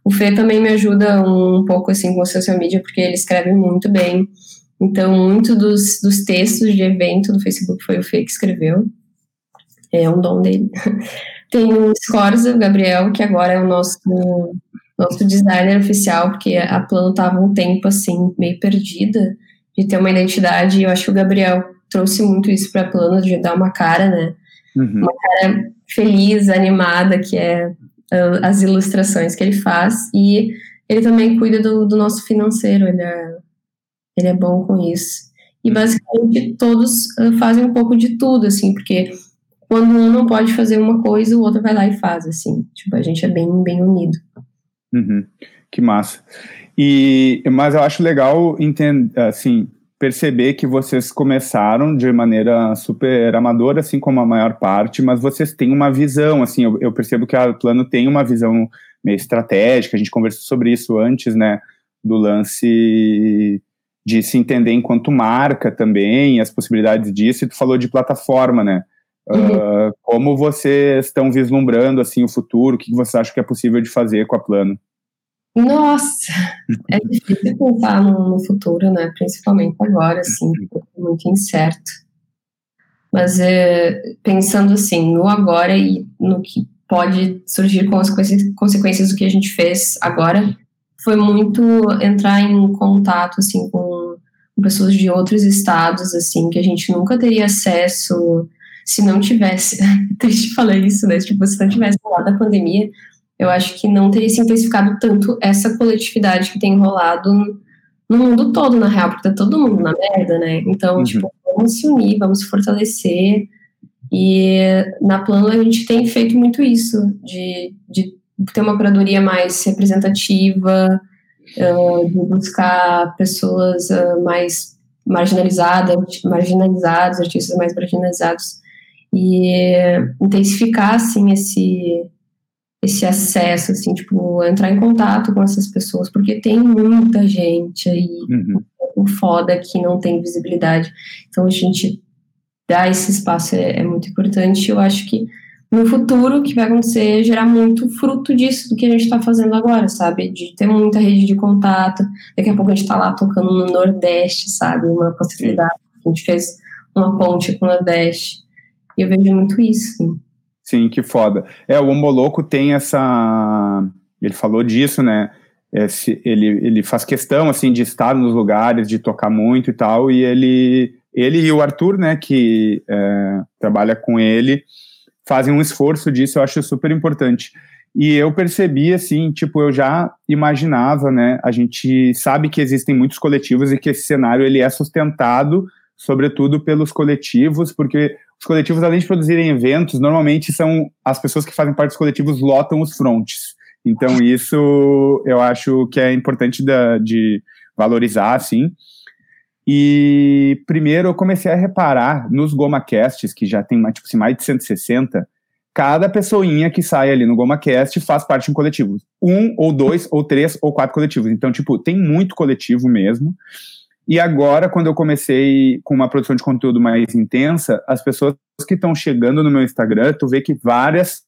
O Fê também me ajuda um, pouco assim com social media, porque ele escreve muito bem. Então, muito dos, dos textos de evento do Facebook foi o Fê que escreveu. É um dom dele. (laughs) Tem o Scorza, o Gabriel, que agora é o nosso, nosso designer oficial, porque a Plano estava um tempo assim, meio perdida de ter uma identidade. E eu acho que o Gabriel trouxe muito isso para a Plano, de dar uma cara, né? Uhum. Uma cara feliz, animada, que é as ilustrações que ele faz. E ele também cuida do, do nosso financeiro, ele é ele é bom com isso. E uhum. basicamente todos uh, fazem um pouco de tudo, assim, porque quando um não pode fazer uma coisa, o outro vai lá e faz, assim. Tipo, a gente é bem, bem unido. Uhum. Que massa. E, mas eu acho legal entender, assim, perceber que vocês começaram de maneira super amadora, assim como a maior parte, mas vocês têm uma visão, assim, eu, eu percebo que a Plano tem uma visão meio estratégica, a gente conversou sobre isso antes, né, do lance de se entender enquanto marca também, as possibilidades disso, e tu falou de plataforma, né? Uhum. Uh, como vocês estão vislumbrando assim o futuro? O que você acha que é possível de fazer com a Plano? Nossa, é difícil pensar no, futuro, né? Principalmente agora, assim, muito incerto. Mas é, pensando assim no agora e no que pode surgir com as consequências do que a gente fez agora, foi muito entrar em contato assim com pessoas de outros estados assim que a gente nunca teria acesso se não tivesse (laughs) triste falar isso né tipo se não tivesse lá da pandemia eu acho que não teria se intensificado tanto essa coletividade que tem rolado no mundo todo na real porque tá todo mundo na merda né? Então uhum. tipo vamos se unir vamos se fortalecer. E na plano a gente tem feito muito isso de, de ter uma curadoria mais representativa, uh, de buscar pessoas uh, mais marginalizadas, marginalizados, artistas mais marginalizados, e intensificar, assim, esse, esse acesso, assim, tipo, entrar em contato com essas pessoas, porque tem muita gente aí, uhum. o foda que não tem visibilidade. Então, a gente dar esse espaço é, é muito importante. Eu acho que no futuro, o que vai acontecer é gerar muito fruto disso, do que a gente está fazendo agora, sabe? De ter muita rede de contato. Daqui a pouco a gente está lá tocando no Nordeste, sabe? Uma possibilidade. A gente fez uma ponte com o Nordeste. E eu vejo muito isso. Sim, que foda. É, o Homoloco tem essa. Ele falou disso, né? Esse, ele, ele faz questão, assim, de estar nos lugares, de tocar muito e tal. E ele, ele e o Arthur, né, que é, trabalha com ele fazem um esforço disso, eu acho super importante. E eu percebi, assim, tipo, eu já imaginava, né? A gente sabe que existem muitos coletivos e que esse cenário ele é sustentado, sobretudo pelos coletivos, porque os coletivos, além de produzirem eventos, normalmente são as pessoas que fazem parte dos coletivos lotam os frontes. Então, isso eu acho que é importante da, de valorizar, assim. E primeiro eu comecei a reparar nos GomaCasts, que já tem tipo, assim, mais de 160, cada pessoinha que sai ali no GomaCast faz parte de um coletivo. Um, ou dois, ou três, ou quatro coletivos. Então, tipo, tem muito coletivo mesmo. E agora, quando eu comecei com uma produção de conteúdo mais intensa, as pessoas que estão chegando no meu Instagram, tu vê que várias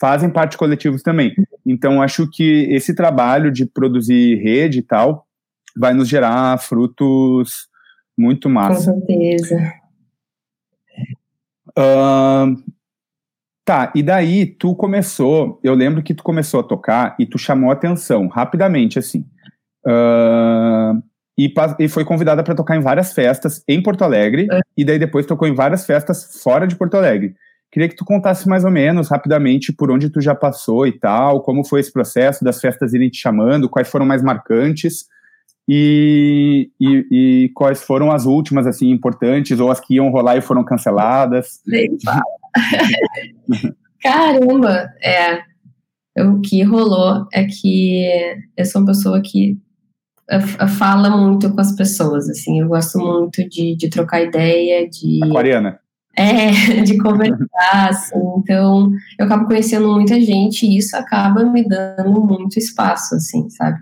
fazem parte de coletivos também. Então, acho que esse trabalho de produzir rede e tal vai nos gerar frutos muito massa. Com certeza. Uh, tá, e daí tu começou, eu lembro que tu começou a tocar e tu chamou atenção rapidamente, assim. Uh, e, e foi convidada para tocar em várias festas em Porto Alegre, é. e daí depois tocou em várias festas fora de Porto Alegre. Queria que tu contasse mais ou menos, rapidamente, por onde tu já passou e tal, como foi esse processo das festas irem te chamando, quais foram mais marcantes e, e, e quais foram as últimas, assim, importantes, ou as que iam rolar e foram canceladas. (laughs) Caramba! É, o que rolou é que eu sou uma pessoa que fala muito com as pessoas, assim, eu gosto muito de, de trocar ideia, de... Aquariana. É, (laughs) de conversar, assim, então eu acabo conhecendo muita gente e isso acaba me dando muito espaço, assim, sabe?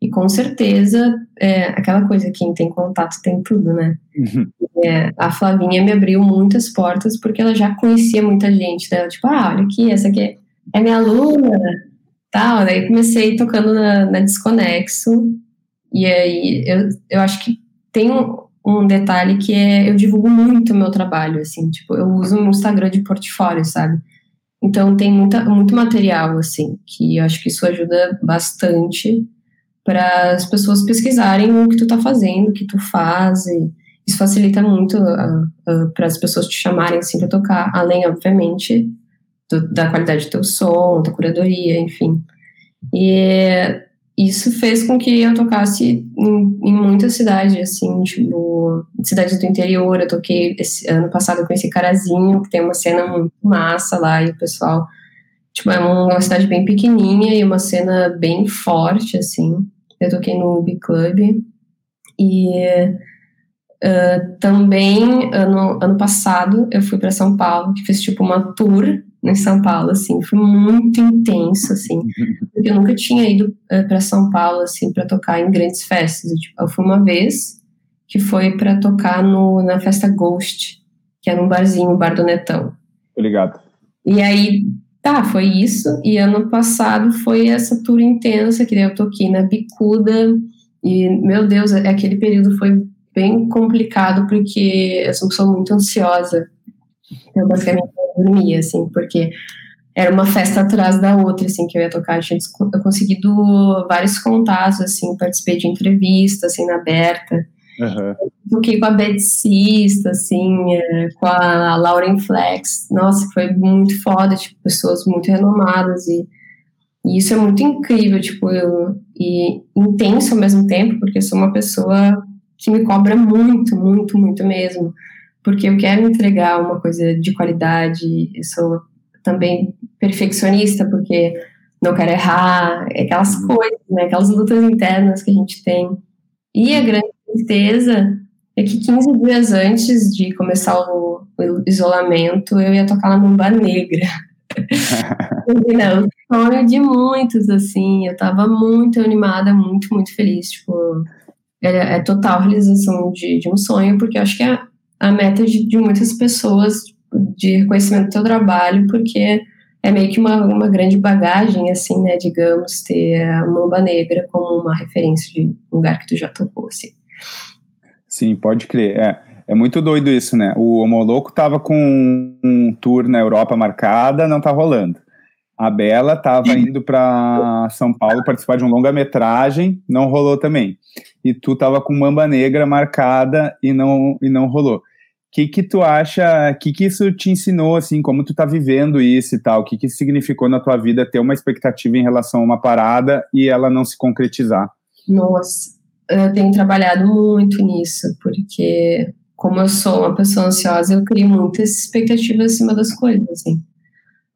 E com certeza, é, aquela coisa, quem tem contato tem tudo, né? Uhum. É, a Flavinha me abriu muitas portas porque ela já conhecia muita gente, né? Tipo, ah, olha aqui, essa aqui é minha aluna, tal. Daí comecei tocando na, na Desconexo, e aí eu, eu acho que tem um, um detalhe que é eu divulgo muito o meu trabalho, assim, tipo, eu uso o Instagram de portfólio, sabe? Então tem muita, muito material, assim, que eu acho que isso ajuda bastante para as pessoas pesquisarem o que tu tá fazendo, o que tu faz, isso facilita muito para as pessoas te chamarem, assim, para tocar, além, obviamente, do, da qualidade do teu som, da curadoria, enfim. E isso fez com que eu tocasse em, em muitas cidades, assim, tipo, cidades do interior. Eu toquei esse ano passado eu conheci Carazinho, que tem uma cena massa lá, e o pessoal, tipo, é uma cidade bem pequenininha e uma cena bem forte, assim. Eu toquei no Ubi Club. E uh, também, ano, ano passado, eu fui para São Paulo, que fiz, tipo, uma tour em São Paulo, assim, foi muito intenso, assim, porque eu nunca tinha ido uh, eh, para São Paulo, assim, para tocar em grandes festas. Eu, tipo, eu fui uma vez que foi para tocar no, na festa Ghost, que era um barzinho, Bar do Netão. Obrigado. E aí, tá, foi isso. E ano passado foi essa tour intensa, que eu toquei na Bicuda. E, meu Deus, aquele período foi bem complicado, porque eu sou muito ansiosa. Eu basicamente dormia, assim, porque era uma festa atrás da outra, assim, que eu ia tocar. Eu tinha conseguido vários contatos, assim, participei de entrevistas, assim, na aberta. Uhum. Toquei com a Beth Sista, assim, é, com a Lauren Flex. Nossa, foi muito foda, tipo, pessoas muito renomadas e, e isso é muito incrível, tipo, eu, e intenso ao mesmo tempo, porque eu sou uma pessoa que me cobra muito, muito, muito mesmo porque eu quero entregar uma coisa de qualidade, eu sou também perfeccionista, porque não quero errar, aquelas uhum. coisas, né, aquelas lutas internas que a gente tem. E a grande tristeza é que 15 dias antes de começar o, o isolamento, eu ia tocar na Mamba Negra. (laughs) não, sonho de muitos, assim, eu tava muito animada, muito, muito feliz, tipo, é, é total realização de, de um sonho, porque eu acho que é a meta de, de muitas pessoas de reconhecimento do teu trabalho, porque é meio que uma, uma grande bagagem, assim, né, digamos, ter a Mamba Negra como uma referência de lugar que tu já tocou, assim. Sim, pode crer, é. É muito doido isso, né? O Homoloco tava com um tour na Europa marcada, não tá rolando. A Bela tava indo para São Paulo participar de um longa-metragem, não rolou também e tu tava com Mamba Negra marcada e não, e não rolou. O que que tu acha, o que que isso te ensinou, assim, como tu tá vivendo isso e tal? O que que significou na tua vida ter uma expectativa em relação a uma parada e ela não se concretizar? Nossa, eu tenho trabalhado muito nisso, porque como eu sou uma pessoa ansiosa, eu crio muitas expectativas acima das coisas, assim.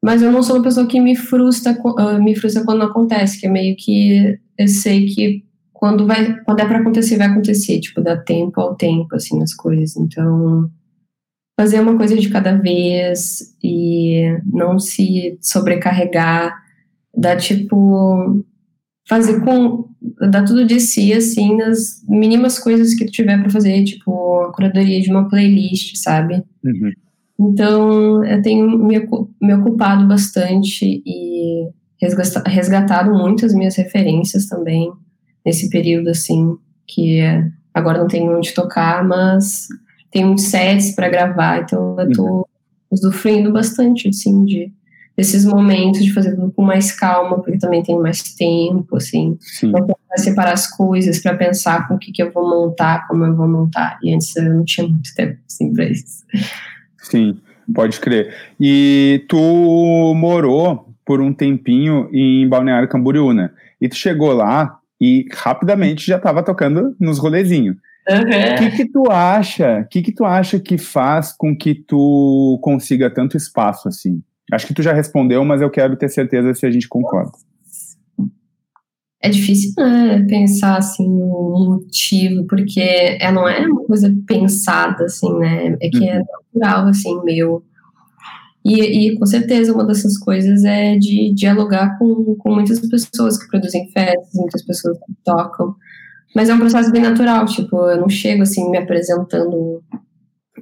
Mas eu não sou uma pessoa que me frustra, ah, me frustra quando não acontece, que é meio que eu sei que quando vai, quando é para acontecer, vai acontecer, tipo, dá tempo ao tempo, assim, as coisas. Então, fazer uma coisa de cada vez e não se sobrecarregar, dá tipo fazer com dar tudo de si assim nas mínimas coisas que tu tiver para fazer, tipo a curadoria de uma playlist, sabe? Uhum. Então, eu tenho me, me ocupado bastante e resgatado muitas minhas referências também nesse período, assim, que agora não tenho onde tocar, mas tem muitos sets para gravar, então eu tô uhum. usufruindo bastante, assim, de, desses momentos de fazer tudo com mais calma, porque também tem mais tempo, assim, para separar as coisas, para pensar com o que, que eu vou montar, como eu vou montar. E antes eu não tinha muito tempo, assim, para isso. Sim, pode crer. E tu morou por um tempinho em Balneário Camboriú, né? E tu chegou lá e rapidamente já estava tocando nos rolezinhos. O uhum. que, que tu acha? O que, que tu acha que faz com que tu consiga tanto espaço assim? Acho que tu já respondeu, mas eu quero ter certeza se a gente concorda. É difícil, né, pensar assim um motivo, porque é, não é uma coisa pensada assim, né? É que é uhum. natural assim, meu. E, e, com certeza uma dessas coisas é de dialogar com, com muitas pessoas que produzem festas, muitas pessoas que tocam. Mas é um processo bem natural, tipo, eu não chego assim me apresentando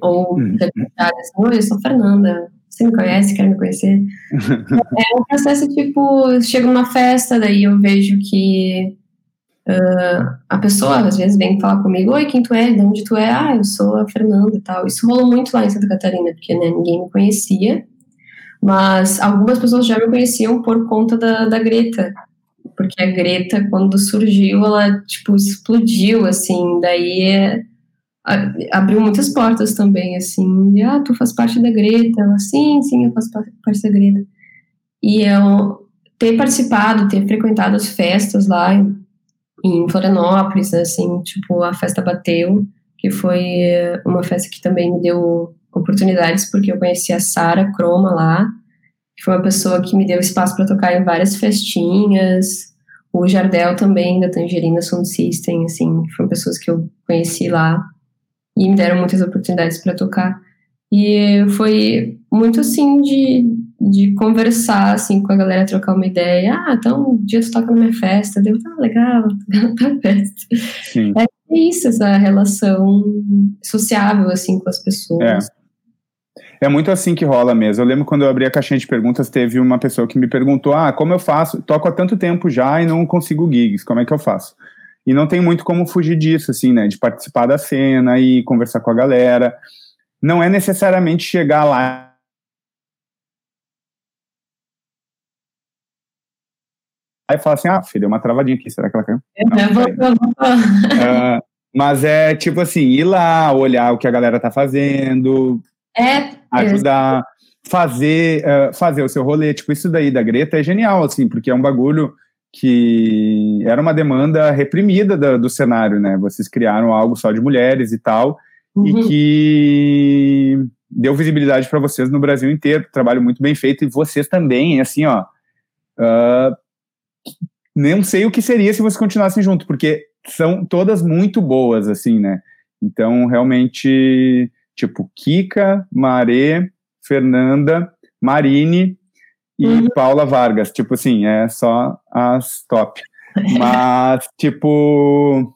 ou uhum. assim, oi, eu sou a Fernanda, você me conhece, quer me conhecer? (laughs) é um processo tipo, chego numa festa, daí eu vejo que uh, a pessoa às vezes vem falar comigo, oi, quem tu é? De onde tu é? Ah, eu sou a Fernanda e tal. Isso rolou muito lá em Santa Catarina, porque né, ninguém me conhecia, mas algumas pessoas já me conheciam por conta da, da Greta, porque a Greta, quando surgiu, ela, tipo, explodiu, assim, daí abriu muitas portas também, assim, de, ah, tu faz parte da Greta, ela, sim, sim, eu faço parte da Greta. E eu ter participado, ter frequentado as festas lá em, Florianópolis, assim, tipo, a festa bateu, que foi uma festa que também me deu oportunidades, porque eu conheci a Sara Croma lá, que foi uma pessoa que me deu espaço para tocar em várias festinhas, o Jardel também, da Tangerina Sound System, assim, foram pessoas que eu conheci lá e me deram muitas oportunidades para tocar. E foi muito, assim, de, de conversar, assim, com a galera, trocar uma ideia. Ah, então, um dia tu toca na minha festa. Deu, ah, legal, (laughs) na tua festa. Sim. É isso, essa relação sociável, assim, com as pessoas. É. É muito assim que rola mesmo. Eu lembro quando eu abri a caixinha de perguntas, teve uma pessoa que me perguntou: Ah, como eu faço? Toco há tanto tempo já e não consigo gigs, como é que eu faço? E não tem muito como fugir disso, assim, né? De participar da cena e conversar com a galera. Não é necessariamente chegar lá Aí fala assim, ah, filho, deu uma travadinha aqui, será que ela caiu? Não, uh, (laughs) mas é tipo assim, ir lá, olhar o que a galera tá fazendo, é. Ajudar, fazer, uh, fazer o seu rolê. Tipo, isso daí da Greta é genial, assim, porque é um bagulho que era uma demanda reprimida do, do cenário, né? Vocês criaram algo só de mulheres e tal, uhum. e que deu visibilidade para vocês no Brasil inteiro. Trabalho muito bem feito, e vocês também, assim, ó. Uh, não sei o que seria se vocês continuassem junto, porque são todas muito boas, assim, né? Então, realmente, tipo Kika, Maré, Fernanda, Marine e uhum. Paula Vargas. Tipo assim, é só as top. Mas, (laughs) tipo,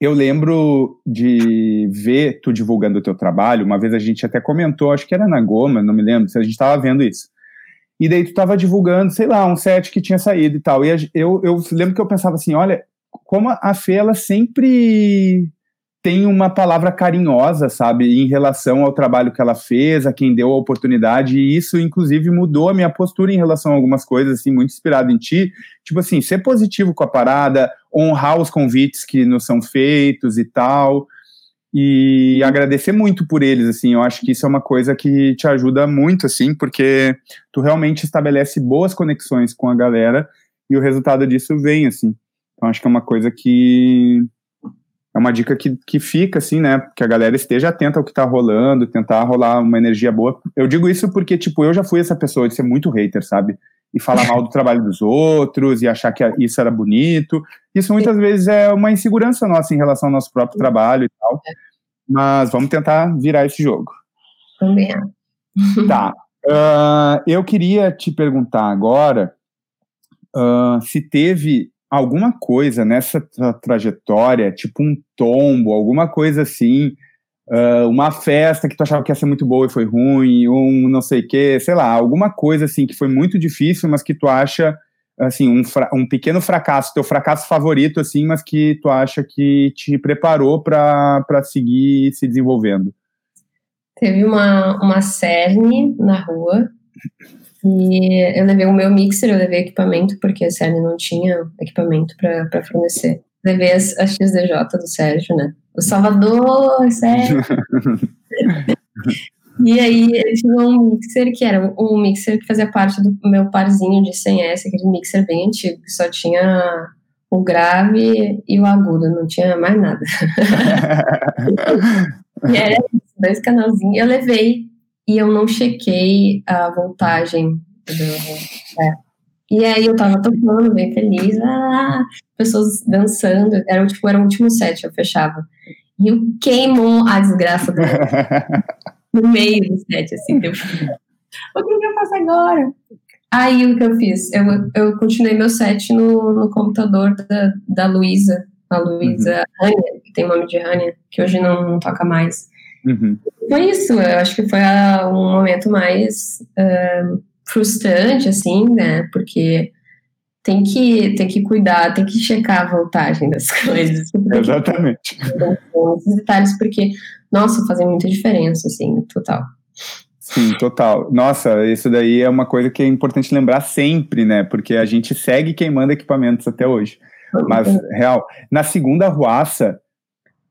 eu lembro de ver tu divulgando o teu trabalho. Uma vez a gente até comentou, acho que era na Goma, não me lembro, se a gente estava vendo isso. E daí tu estava divulgando, sei lá, um set que tinha saído e tal. E eu, eu lembro que eu pensava assim, olha, como a Fê, ela sempre tem uma palavra carinhosa, sabe, em relação ao trabalho que ela fez, a quem deu a oportunidade, e isso, inclusive, mudou a minha postura em relação a algumas coisas, assim, muito inspirado em ti. Tipo assim, ser positivo com a parada, honrar os convites que nos são feitos e tal, e agradecer muito por eles, assim, eu acho que isso é uma coisa que te ajuda muito, assim, porque tu realmente estabelece boas conexões com a galera, e o resultado disso vem, assim. Então, acho que é uma coisa que é uma dica que, que fica, assim, né? Que a galera esteja atenta ao que tá rolando, tentar rolar uma energia boa. Eu digo isso porque, tipo, eu já fui essa pessoa de ser muito hater, sabe? E falar mal do (laughs) trabalho dos outros e achar que isso era bonito. Isso muitas vezes é uma insegurança nossa em relação ao nosso próprio trabalho e tal. Mas vamos tentar virar esse jogo. Também. Tá. Uh, eu queria te perguntar agora uh, se teve alguma coisa nessa tra trajetória, tipo um tombo, alguma coisa assim, uh, uma festa que tu achava que ia ser muito boa e foi ruim, um não sei o que, sei lá, alguma coisa assim que foi muito difícil, mas que tu acha assim um, um pequeno fracasso, teu fracasso favorito assim, mas que tu acha que te preparou para seguir se desenvolvendo. Teve uma uma cerne na rua E eu levei o meu mixer, eu levei equipamento, porque a Sérgio não tinha equipamento para fornecer. Levei as, a XDJ do Sérgio, né? O Salvador, Sérgio. (laughs) e aí ele tinha um mixer que era um mixer que fazia parte do meu parzinho de 100S, aquele mixer bem antigo, que só tinha o grave e o agudo, não tinha mais nada. (laughs) (laughs) e era dois canalzinhos. Eu levei e eu não chequei a voltagem. Do, é. E aí eu tava tocando, bem feliz, ah, pessoas dançando, era, tipo, era o último set, eu fechava. E eu queimou a desgraça do (laughs) no meio do set, assim, eu, (laughs) o que, eu faço agora? Aí o que eu fiz? Eu, eu continuei meu set no, no computador da, da Luísa, a Luísa uhum. que tem nome de Rania, que hoje não, não toca mais. Uhum. Foi isso, eu acho que foi a, um momento mais uh, frustrante, assim, né? Porque tem que, tem que cuidar, tem que checar a voltagem das (laughs) coisas. Exatamente. Esses detalhes, porque, nossa, fazem muita diferença, assim, total. Sim, total. Nossa, isso daí é uma coisa que é importante lembrar sempre, né? Porque a gente segue queimando equipamentos até hoje. Mas, real, na segunda ruaça,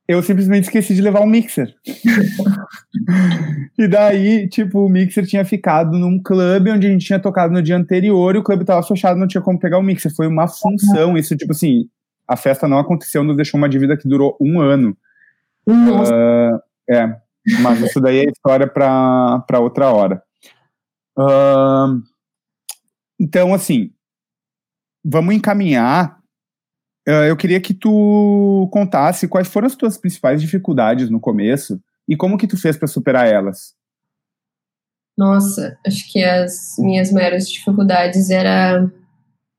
eu simplesmente esqueci de levar um mixer. (laughs) e daí, tipo, o mixer tinha ficado num clube onde a gente tinha tocado no dia anterior e o clube tava fechado, não tinha como pegar o mixer. Foi uma função, isso, tipo assim, a festa não aconteceu, nos deixou uma dívida que durou um ano. Nossa. Uh, é, mas isso daí é história para outra hora. Uh, então, assim, vamos encaminhar eu queria que tu contasse quais foram as tuas principais dificuldades no começo e como que tu fez para superar elas. Nossa, acho que as minhas maiores dificuldades era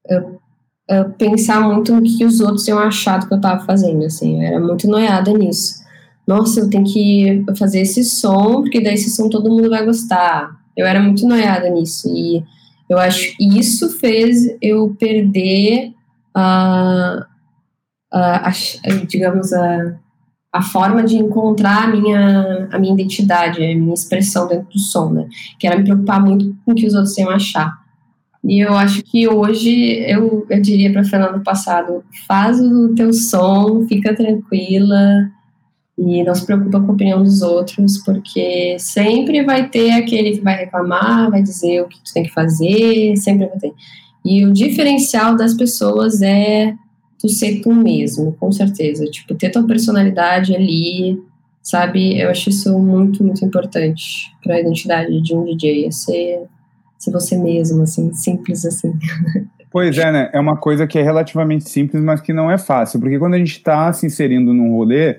eu, eu pensar muito no que os outros iam achar do que eu estava fazendo, assim, eu era muito noiada nisso. Nossa, eu tenho que fazer esse som, porque daí esse som todo mundo vai gostar. Eu era muito noiada nisso e eu acho que isso fez eu perder a, a, digamos, a, a forma de encontrar a minha, a minha identidade, a minha expressão dentro do som, né? Que era me preocupar muito com o que os outros iam achar. E eu acho que hoje eu, eu diria para Fernando passado, faz o teu som, fica tranquila e não se preocupa com a opinião dos outros, porque sempre vai ter aquele que vai reclamar, vai dizer o que tu tem que fazer, sempre vai ter. E o diferencial das pessoas é tu ser tu mesmo, com certeza. Tipo, ter tua personalidade ali, sabe? Eu acho isso muito, muito importante para a identidade de um DJ, é ser, ser você mesmo, assim, simples assim. Pois é, né? É uma coisa que é relativamente simples, mas que não é fácil, porque quando a gente está se inserindo num rolê,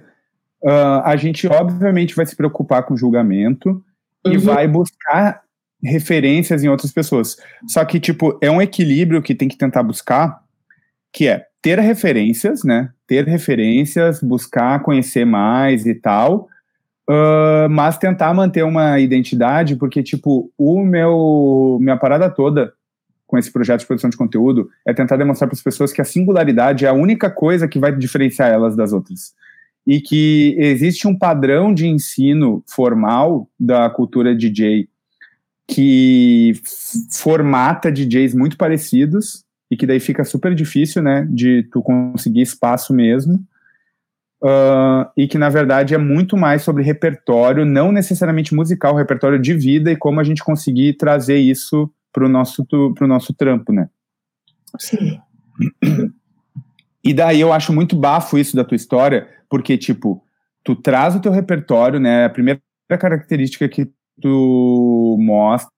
uh, a gente obviamente vai se preocupar com julgamento uhum. e vai buscar referências em outras pessoas. Só que, tipo, é um equilíbrio que tem que tentar buscar, que é ter referências, né? Ter referências, buscar conhecer mais e tal, uh, mas tentar manter uma identidade, porque, tipo, o meu minha parada toda com esse projeto de produção de conteúdo é tentar demonstrar para as pessoas que a singularidade é a única coisa que vai diferenciar elas das outras. E que existe um padrão de ensino formal da cultura DJ que formata DJs muito parecidos, e que daí fica super difícil, né, de tu conseguir espaço mesmo. Uh, e que na verdade é muito mais sobre repertório, não necessariamente musical, repertório de vida e como a gente conseguir trazer isso para o nosso, pro nosso trampo, né? Sim. E daí eu acho muito bafo isso da tua história, porque, tipo, tu traz o teu repertório, né? A primeira característica que tu mostra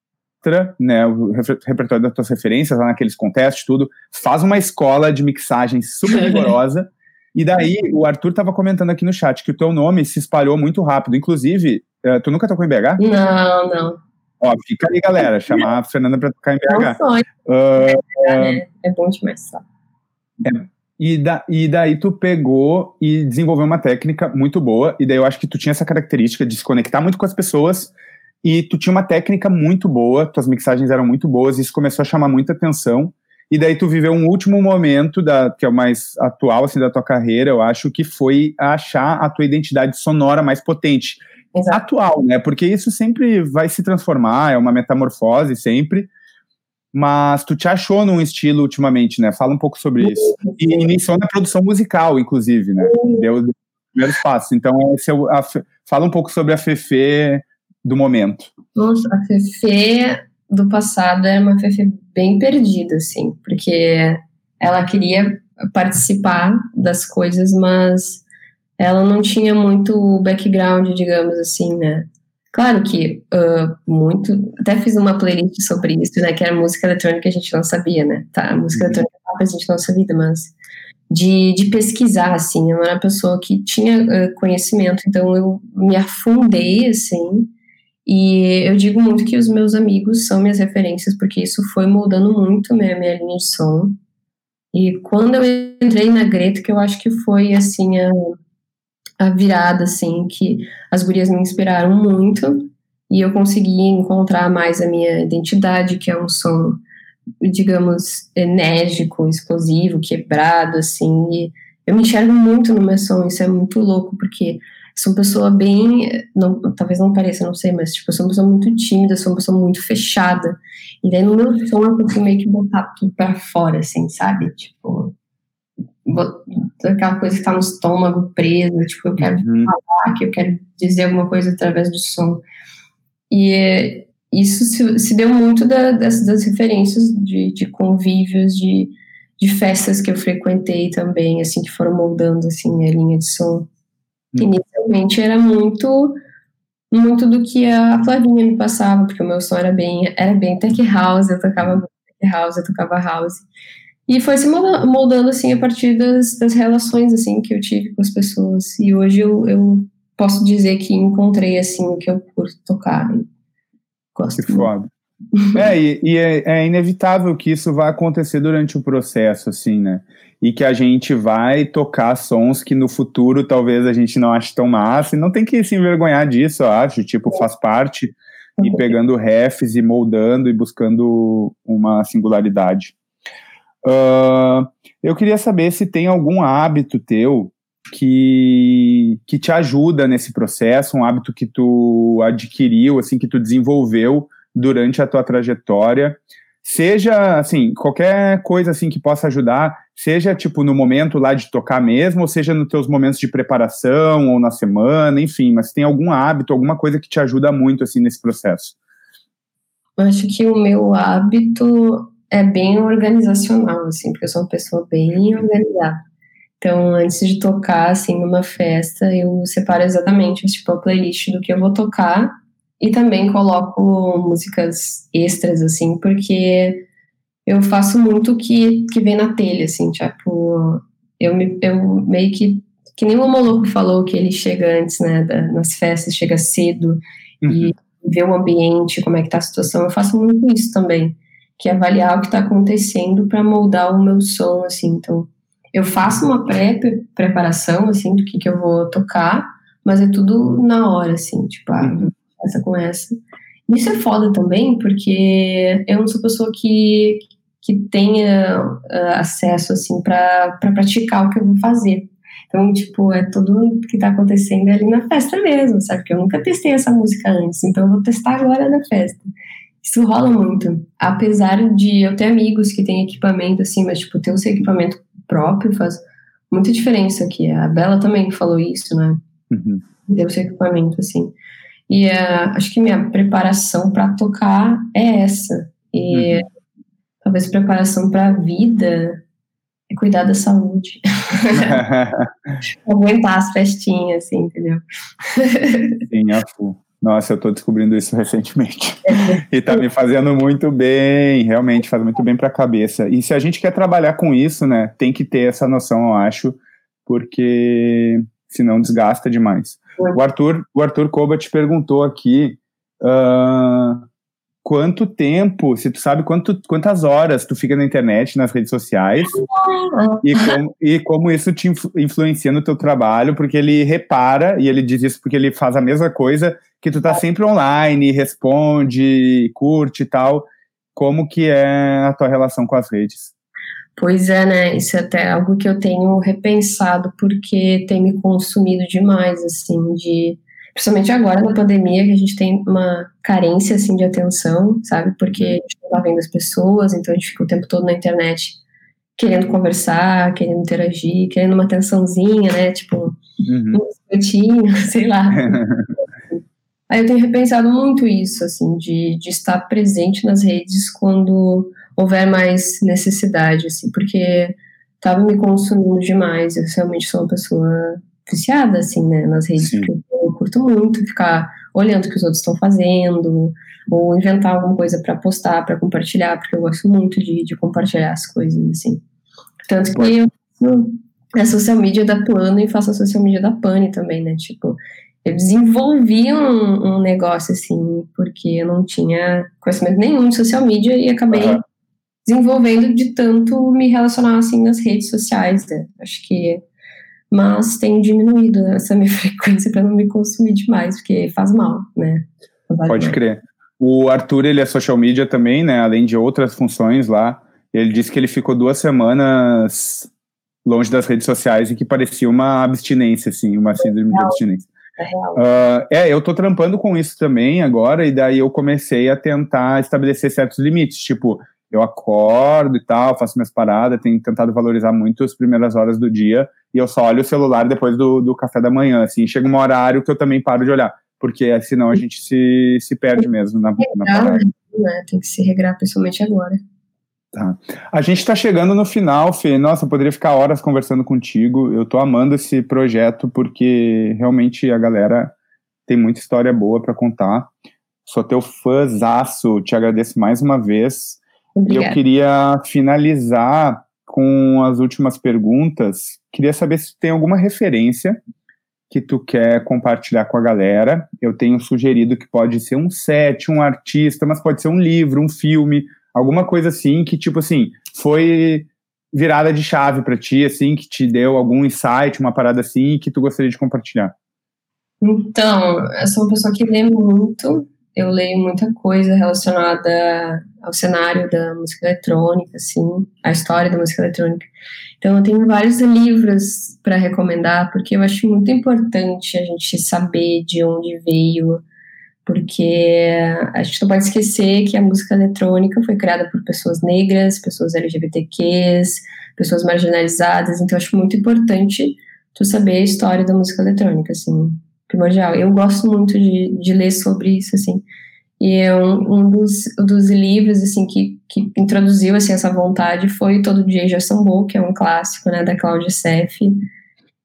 né, o repertório das tuas referências lá naqueles contextos, tudo, faz uma escola de mixagem super (laughs) rigorosa. e daí, o Arthur estava comentando aqui no chat que o teu nome se espalhou muito rápido. Inclusive, uh, tu nunca tocou em BH? Não, não. Ó, fica aí, galera. Chamar a Fernanda para tocar em BH. É um. Uh, é, é, bom demais. É, e, da, e daí tu pegou e desenvolveu uma técnica muito boa. E daí eu acho que tu tinha essa característica de se conectar muito com as pessoas e tu tinha uma técnica muito boa, tuas mixagens eram muito boas, e isso começou a chamar muita atenção. E daí tu viveu um último momento, da, que é o mais atual assim, da tua carreira, eu acho, que foi achar a tua identidade sonora mais potente. Exato. Atual, né? Porque isso sempre vai se transformar, é uma metamorfose sempre. mas tu te achou num estilo ultimamente, né? Fala um pouco sobre isso. E iniciou na produção musical, inclusive, né? Deu os primeiros passos. Então, esse é o, a, fala um pouco sobre a Fefe do momento. Nossa, a Fefe do passado era uma Fefe bem perdida, assim, porque ela queria participar das coisas, mas ela não tinha muito background, digamos assim, né? Claro que uh, muito. Até fiz uma playlist sobre isso, né? Que era música eletrônica a gente não sabia, né? Tá, a música uhum. eletrônica a gente não sabia, mas de, de pesquisar, assim. Eu era uma pessoa que tinha uh, conhecimento, então eu me afundei, assim. E eu digo muito que os meus amigos são minhas referências, porque isso foi moldando muito minha, minha linha de som. E quando eu entrei na Greta, que eu acho que foi, assim, a a virada, assim, que as gurias me inspiraram muito e eu consegui encontrar mais a minha identidade, que é um som, digamos, enérgico, explosivo, quebrado, assim, e eu me enxergo muito no meu som, isso é muito louco, porque sou uma pessoa bem, não, talvez não pareça, não sei, mas, tipo, eu sou uma pessoa muito tímida, sou uma pessoa muito fechada, e daí no meu som eu consigo meio que botar tudo pra fora, assim, sabe? Tipo, aquela coisa que está no estômago presa, tipo, eu quero uhum. falar, que eu quero dizer alguma coisa através do som. E isso se, se deu muito da, das, das, referências de, de convívios, de, de festas que eu frequentei também, assim, que foram moldando, assim, a linha de som. Inicialmente era muito muito do que a Flavinha me passava, porque o meu som era bem, era bem tech house, eu tocava tech house, eu tocava house. E foi se moldando, assim, a partir das, das relações, assim, que eu tive com as pessoas. E hoje eu, eu posso dizer que encontrei, assim, o que eu curto tocar. Gosto que foda. É, e, e é, é, inevitável que isso vá acontecer durante o processo, assim, né? E que a gente vai tocar sons que no futuro talvez a gente não ache tão massa, e não tem que se envergonhar disso, eu acho, tipo, faz parte, e pegando refs e moldando e buscando uma singularidade. Uh, eu queria saber se tem algum hábito teu que, que te ajuda nesse processo, um hábito que tu adquiriu, assim, que tu desenvolveu durante a tua trajetória, seja, assim, qualquer coisa, assim, que possa ajudar, seja, tipo, no momento lá de tocar mesmo, ou seja nos teus momentos de preparação, ou na semana, enfim, mas tem algum hábito, alguma coisa que te ajuda muito, assim, nesse processo? Acho que o meu hábito é bem organizacional, assim, porque eu sou uma pessoa bem organizada. Então, antes de tocar, assim, numa festa, eu separo exatamente, tipo, a playlist do que eu vou tocar e também coloco músicas extras, assim, porque eu faço muito o que, que vem na telha, assim, tipo, eu, me, eu meio que, que nem o Moloco falou, que ele chega antes, né, da, nas festas, chega cedo uhum. e vê o ambiente, como é que tá a situação, eu faço muito isso também que é avaliar o que está acontecendo para moldar o meu som, assim. Então, eu faço uma pré-preparação, assim, do que, que eu vou tocar, mas é tudo na hora, assim, tipo, ah, uhum. Essa com essa. Isso é foda também, porque eu não sou pessoa que, que tenha uh, acesso, assim, para pra praticar o que eu vou fazer. Então, tipo, é tudo que tá acontecendo ali na festa mesmo, sabe? Porque eu nunca testei essa música antes, então eu vou testar agora na festa. Isso rola muito. Apesar de eu ter amigos que têm equipamento, assim, mas, tipo, ter o seu equipamento próprio faz muita diferença aqui. A Bela também falou isso, né? Uhum. Ter o seu equipamento, assim. E uh, acho que minha preparação para tocar é essa. E uhum. talvez preparação para a vida é cuidar da saúde. (laughs) Aguentar as festinhas, assim, entendeu? Sim, a full. Nossa, eu estou descobrindo isso recentemente. e está me fazendo muito bem, realmente faz muito bem para a cabeça. E se a gente quer trabalhar com isso, né, tem que ter essa noção, eu acho, porque senão desgasta demais. O Arthur, o Arthur Koba te perguntou aqui uh, quanto tempo, se tu sabe quanto, quantas horas tu fica na internet, nas redes sociais, e, como, e como isso te influencia no teu trabalho, porque ele repara, e ele diz isso porque ele faz a mesma coisa, que tu tá sempre online, responde, curte e tal, como que é a tua relação com as redes? Pois é, né, isso é até algo que eu tenho repensado, porque tem me consumido demais, assim, de Principalmente agora na pandemia, que a gente tem uma carência, assim, de atenção, sabe? Porque a gente não tá vendo as pessoas, então a gente fica o tempo todo na internet querendo conversar, querendo interagir, querendo uma atençãozinha, né? Tipo, uhum. um biscoitinho, (laughs) sei lá. (laughs) Aí eu tenho repensado muito isso, assim, de, de estar presente nas redes quando houver mais necessidade, assim, porque estava me consumindo demais. Eu realmente sou uma pessoa viciada, assim, né, nas redes, Sim. porque eu curto muito ficar olhando o que os outros estão fazendo, ou inventar alguma coisa para postar, para compartilhar, porque eu gosto muito de, de compartilhar as coisas, assim. Tanto que eu a social media da Plano e faço a social media da Pane também, né, tipo, eu desenvolvi um, um negócio, assim, porque eu não tinha conhecimento nenhum de social media e acabei uhum. Desenvolvendo de tanto me relacionar, assim, nas redes sociais, né, acho que mas tenho diminuído essa (laughs) minha frequência para não me consumir demais, porque faz mal, né? Faz Pode mal. crer. O Arthur, ele é social media também, né? Além de outras funções lá. Ele disse que ele ficou duas semanas longe das redes sociais e que parecia uma abstinência, assim, uma síndrome de abstinência. É. Uh, é, eu tô trampando com isso também agora, e daí eu comecei a tentar estabelecer certos limites, tipo, eu acordo e tal, faço minhas paradas, tenho tentado valorizar muito as primeiras horas do dia, e eu só olho o celular depois do, do café da manhã, assim, chega um horário que eu também paro de olhar, porque senão a gente se, se perde mesmo na, na parada. Né? Tem que se regrar, principalmente agora. Tá. A gente está chegando no final, Fê. Nossa, eu poderia ficar horas conversando contigo. Eu tô amando esse projeto porque realmente a galera tem muita história boa para contar. Sou teu fãzaço, te agradeço mais uma vez. Obrigada. Eu queria finalizar com as últimas perguntas. Queria saber se tem alguma referência que tu quer compartilhar com a galera. Eu tenho sugerido que pode ser um set, um artista, mas pode ser um livro, um filme, alguma coisa assim que tipo assim foi virada de chave para ti, assim, que te deu algum insight, uma parada assim, que tu gostaria de compartilhar? Então, eu sou uma pessoa que lê muito, eu leio muita coisa relacionada ao cenário da música eletrônica, assim, a história da música eletrônica. Então, eu tenho vários livros para recomendar, porque eu acho muito importante a gente saber de onde veio porque a gente não pode esquecer que a música eletrônica foi criada por pessoas negras, pessoas LGBTQs, pessoas marginalizadas, então acho muito importante tu saber a história da música eletrônica, assim, primordial. Eu gosto muito de, de ler sobre isso, assim, e é um, um dos, dos livros, assim, que, que introduziu, assim, essa vontade foi Todo Dia Já Sambou, que é um clássico, né, da Cláudia Seff,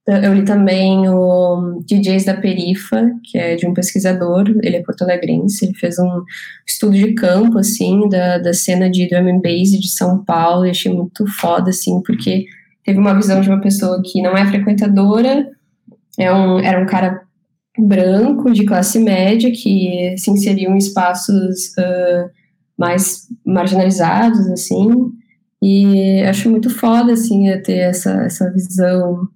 eu li também o DJs da Perifa, que é de um pesquisador, ele é porto-alegrense, ele fez um estudo de campo, assim, da, da cena de drum and bass de São Paulo, e achei muito foda, assim, porque teve uma visão de uma pessoa que não é frequentadora, é um, era um cara branco, de classe média, que se inseriu em espaços uh, mais marginalizados, assim, e acho muito foda, assim, ter essa, essa visão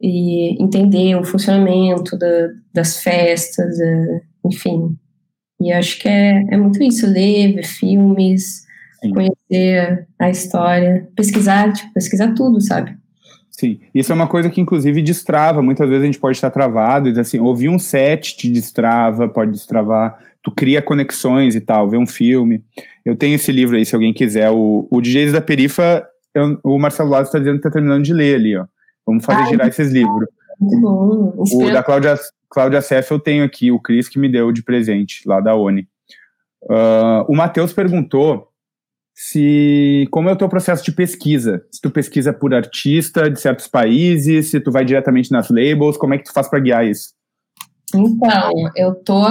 e entender o funcionamento da, das festas, uh, enfim. E acho que é, é muito isso, ler, ver filmes, Sim. conhecer a história, pesquisar, tipo, pesquisar tudo, sabe? Sim, isso é uma coisa que inclusive destrava, muitas vezes a gente pode estar travado, e assim, ouvir um set te destrava, pode destravar, tu cria conexões e tal, ver um filme. Eu tenho esse livro aí, se alguém quiser, o, o DJs da Perifa, eu, o Marcelo Lázaro está dizendo que está terminando de ler ali, ó. Vamos fazer Ai, girar esses livros. Bom. O da Cláudia, Cláudia Seff eu tenho aqui, o Cris que me deu de presente, lá da ONI. Uh, o Matheus perguntou se como é o teu processo de pesquisa. Se tu pesquisa por artista de certos países, se tu vai diretamente nas labels, como é que tu faz para guiar isso? Então, eu tô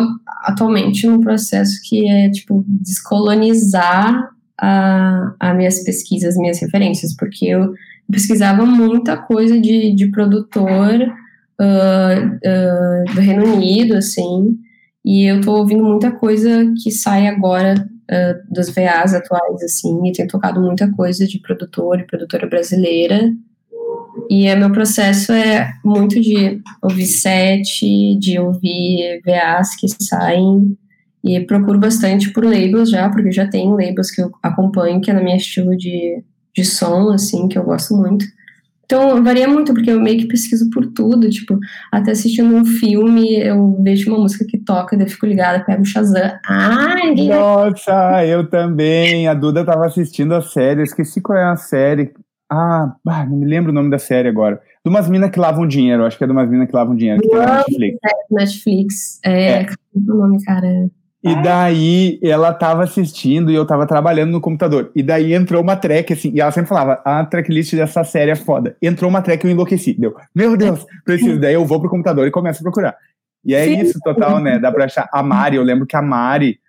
atualmente num processo que é, tipo, descolonizar a, minhas pesquisas, minhas referências, porque eu pesquisava muita coisa de, de produtor uh, uh, do Reino Unido, assim, e eu tô ouvindo muita coisa que sai agora uh, dos VAs atuais, assim, e tenho tocado muita coisa de produtor e produtora brasileira, e é, meu processo é muito de ouvir set, de ouvir VAs que saem, e procuro bastante por labels já, porque já tenho labels que eu acompanho, que é na minha estilo de, de som, assim, que eu gosto muito. Então, varia muito, porque eu meio que pesquiso por tudo, tipo, até assistindo um filme, eu vejo uma música que toca, daí eu fico ligada, pego o Shazam. Ai, Nossa, eu também. A Duda tava assistindo a série, eu esqueci qual é a série. Ah, não me lembro o nome da série agora. De umas minas que lavam dinheiro, acho que é de umas minas que lavam dinheiro, que Netflix. É, Netflix. É, é. o nome, cara? E daí ela tava assistindo e eu tava trabalhando no computador. E daí entrou uma track, assim, e ela sempre falava: a tracklist dessa série é foda. Entrou uma track e eu enlouqueci. Deu, meu Deus, (laughs) preciso. daí eu vou pro computador e começo a procurar. E é Sim. isso, total, né? Dá pra achar. A Mari, eu lembro que a Mari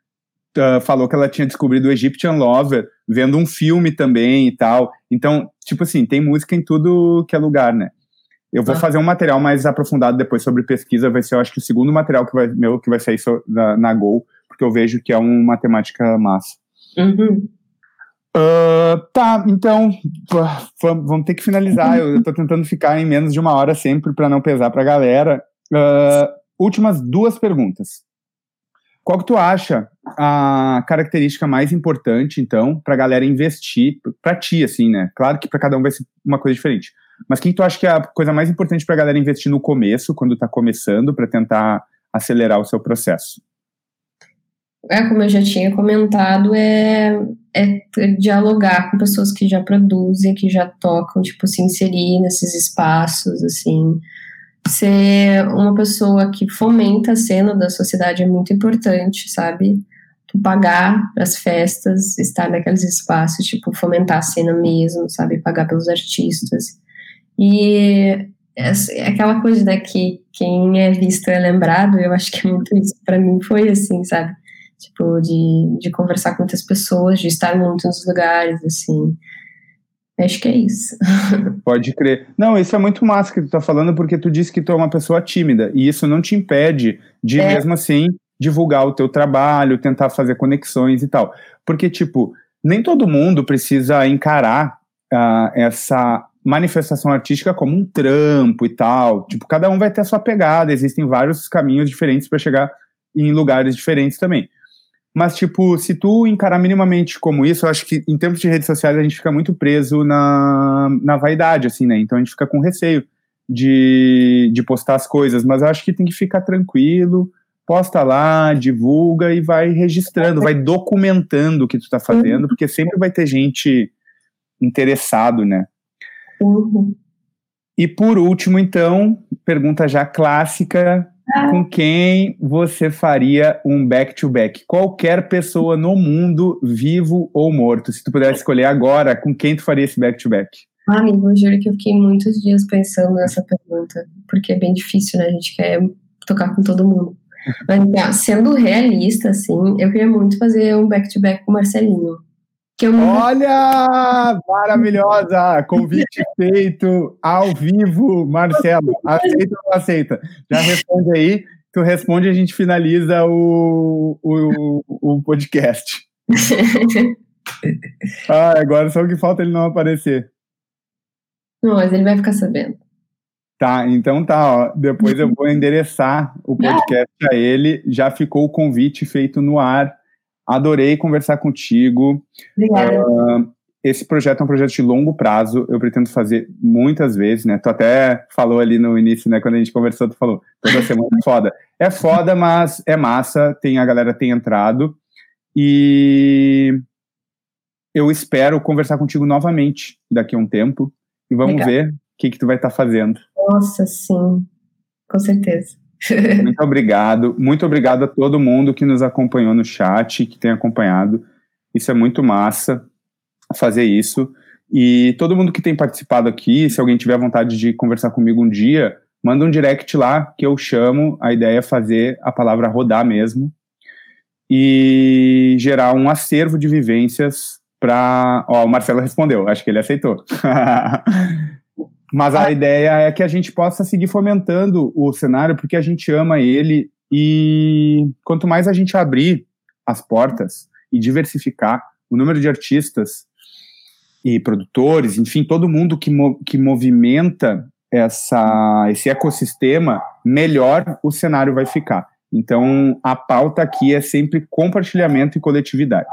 uh, falou que ela tinha descobrido o Egyptian Lover vendo um filme também e tal. Então, tipo assim, tem música em tudo que é lugar, né? Eu vou ah. fazer um material mais aprofundado depois sobre pesquisa, vai ser, eu acho que o segundo material que vai, meu que vai sair so, na, na Gol, porque eu vejo que é uma temática massa. Uhum. Uh, tá, então vamos ter que finalizar. Eu estou tentando ficar em menos de uma hora sempre para não pesar para a galera. Uh, últimas duas perguntas. Qual que tu acha a característica mais importante, então, para a galera investir, para ti, assim, né? Claro que para cada um vai ser uma coisa diferente. Mas quem tu acha que é a coisa mais importante para a galera investir no começo, quando está começando, para tentar acelerar o seu processo? É, como eu já tinha comentado, é, é dialogar com pessoas que já produzem, que já tocam, tipo, se inserir nesses espaços, assim. Ser uma pessoa que fomenta a cena da sociedade é muito importante, sabe? Tu pagar as festas, estar naqueles espaços, tipo, fomentar a cena mesmo, sabe? Pagar pelos artistas. E é aquela coisa, né, que quem é visto é lembrado, eu acho que é muito isso. Pra mim foi assim, sabe? Tipo, de, de conversar com muitas pessoas, de estar muito nos lugares, assim. Acho que é isso. (laughs) Pode crer. Não, isso é muito massa que tu tá falando, porque tu disse que tu é uma pessoa tímida, e isso não te impede de, é. mesmo assim, divulgar o teu trabalho, tentar fazer conexões e tal. Porque, tipo, nem todo mundo precisa encarar uh, essa manifestação artística como um trampo e tal. Tipo, cada um vai ter a sua pegada, existem vários caminhos diferentes para chegar em lugares diferentes também. Mas, tipo, se tu encarar minimamente como isso, eu acho que em termos de redes sociais a gente fica muito preso na, na vaidade, assim, né? Então a gente fica com receio de, de postar as coisas, mas eu acho que tem que ficar tranquilo, posta lá, divulga e vai registrando, vai documentando o que tu tá fazendo, porque sempre vai ter gente interessado, né? Uhum. E por último, então, pergunta já clássica, com quem você faria um back-to-back? -back? Qualquer pessoa no mundo, vivo ou morto. Se tu pudesse escolher agora, com quem tu faria esse back-to-back? -back? Amigo, eu juro que eu fiquei muitos dias pensando nessa pergunta, porque é bem difícil, né? A gente quer tocar com todo mundo. Mas, sendo realista, assim, eu queria muito fazer um back-to-back -back com o Marcelinho. Olha! Maravilhosa! Convite (laughs) feito ao vivo, Marcelo. Aceita ou não aceita? Já responde aí. Tu responde e a gente finaliza o, o, o podcast. (laughs) ah, agora só o que falta ele não aparecer. Não, mas ele vai ficar sabendo. Tá, então tá, ó. Depois eu vou endereçar o (laughs) podcast a ele. Já ficou o convite feito no ar Adorei conversar contigo. Obrigada. Uh, esse projeto é um projeto de longo prazo, eu pretendo fazer muitas vezes, né? Tu até falou ali no início, né? Quando a gente conversou, tu falou, toda semana é foda. É foda, mas é massa, tem, a galera tem entrado. E eu espero conversar contigo novamente daqui a um tempo. E vamos Legal. ver o que, que tu vai estar tá fazendo. Nossa, sim, com certeza. Muito obrigado. Muito obrigado a todo mundo que nos acompanhou no chat, que tem acompanhado. Isso é muito massa fazer isso. E todo mundo que tem participado aqui, se alguém tiver vontade de conversar comigo um dia, manda um direct lá que eu chamo. A ideia é fazer a palavra rodar mesmo e gerar um acervo de vivências para. Ó, o Marcelo respondeu, acho que ele aceitou. (laughs) Mas a ah. ideia é que a gente possa seguir fomentando o cenário, porque a gente ama ele e quanto mais a gente abrir as portas e diversificar o número de artistas e produtores, enfim, todo mundo que, mo que movimenta essa, esse ecossistema, melhor o cenário vai ficar. Então, a pauta aqui é sempre compartilhamento e coletividade.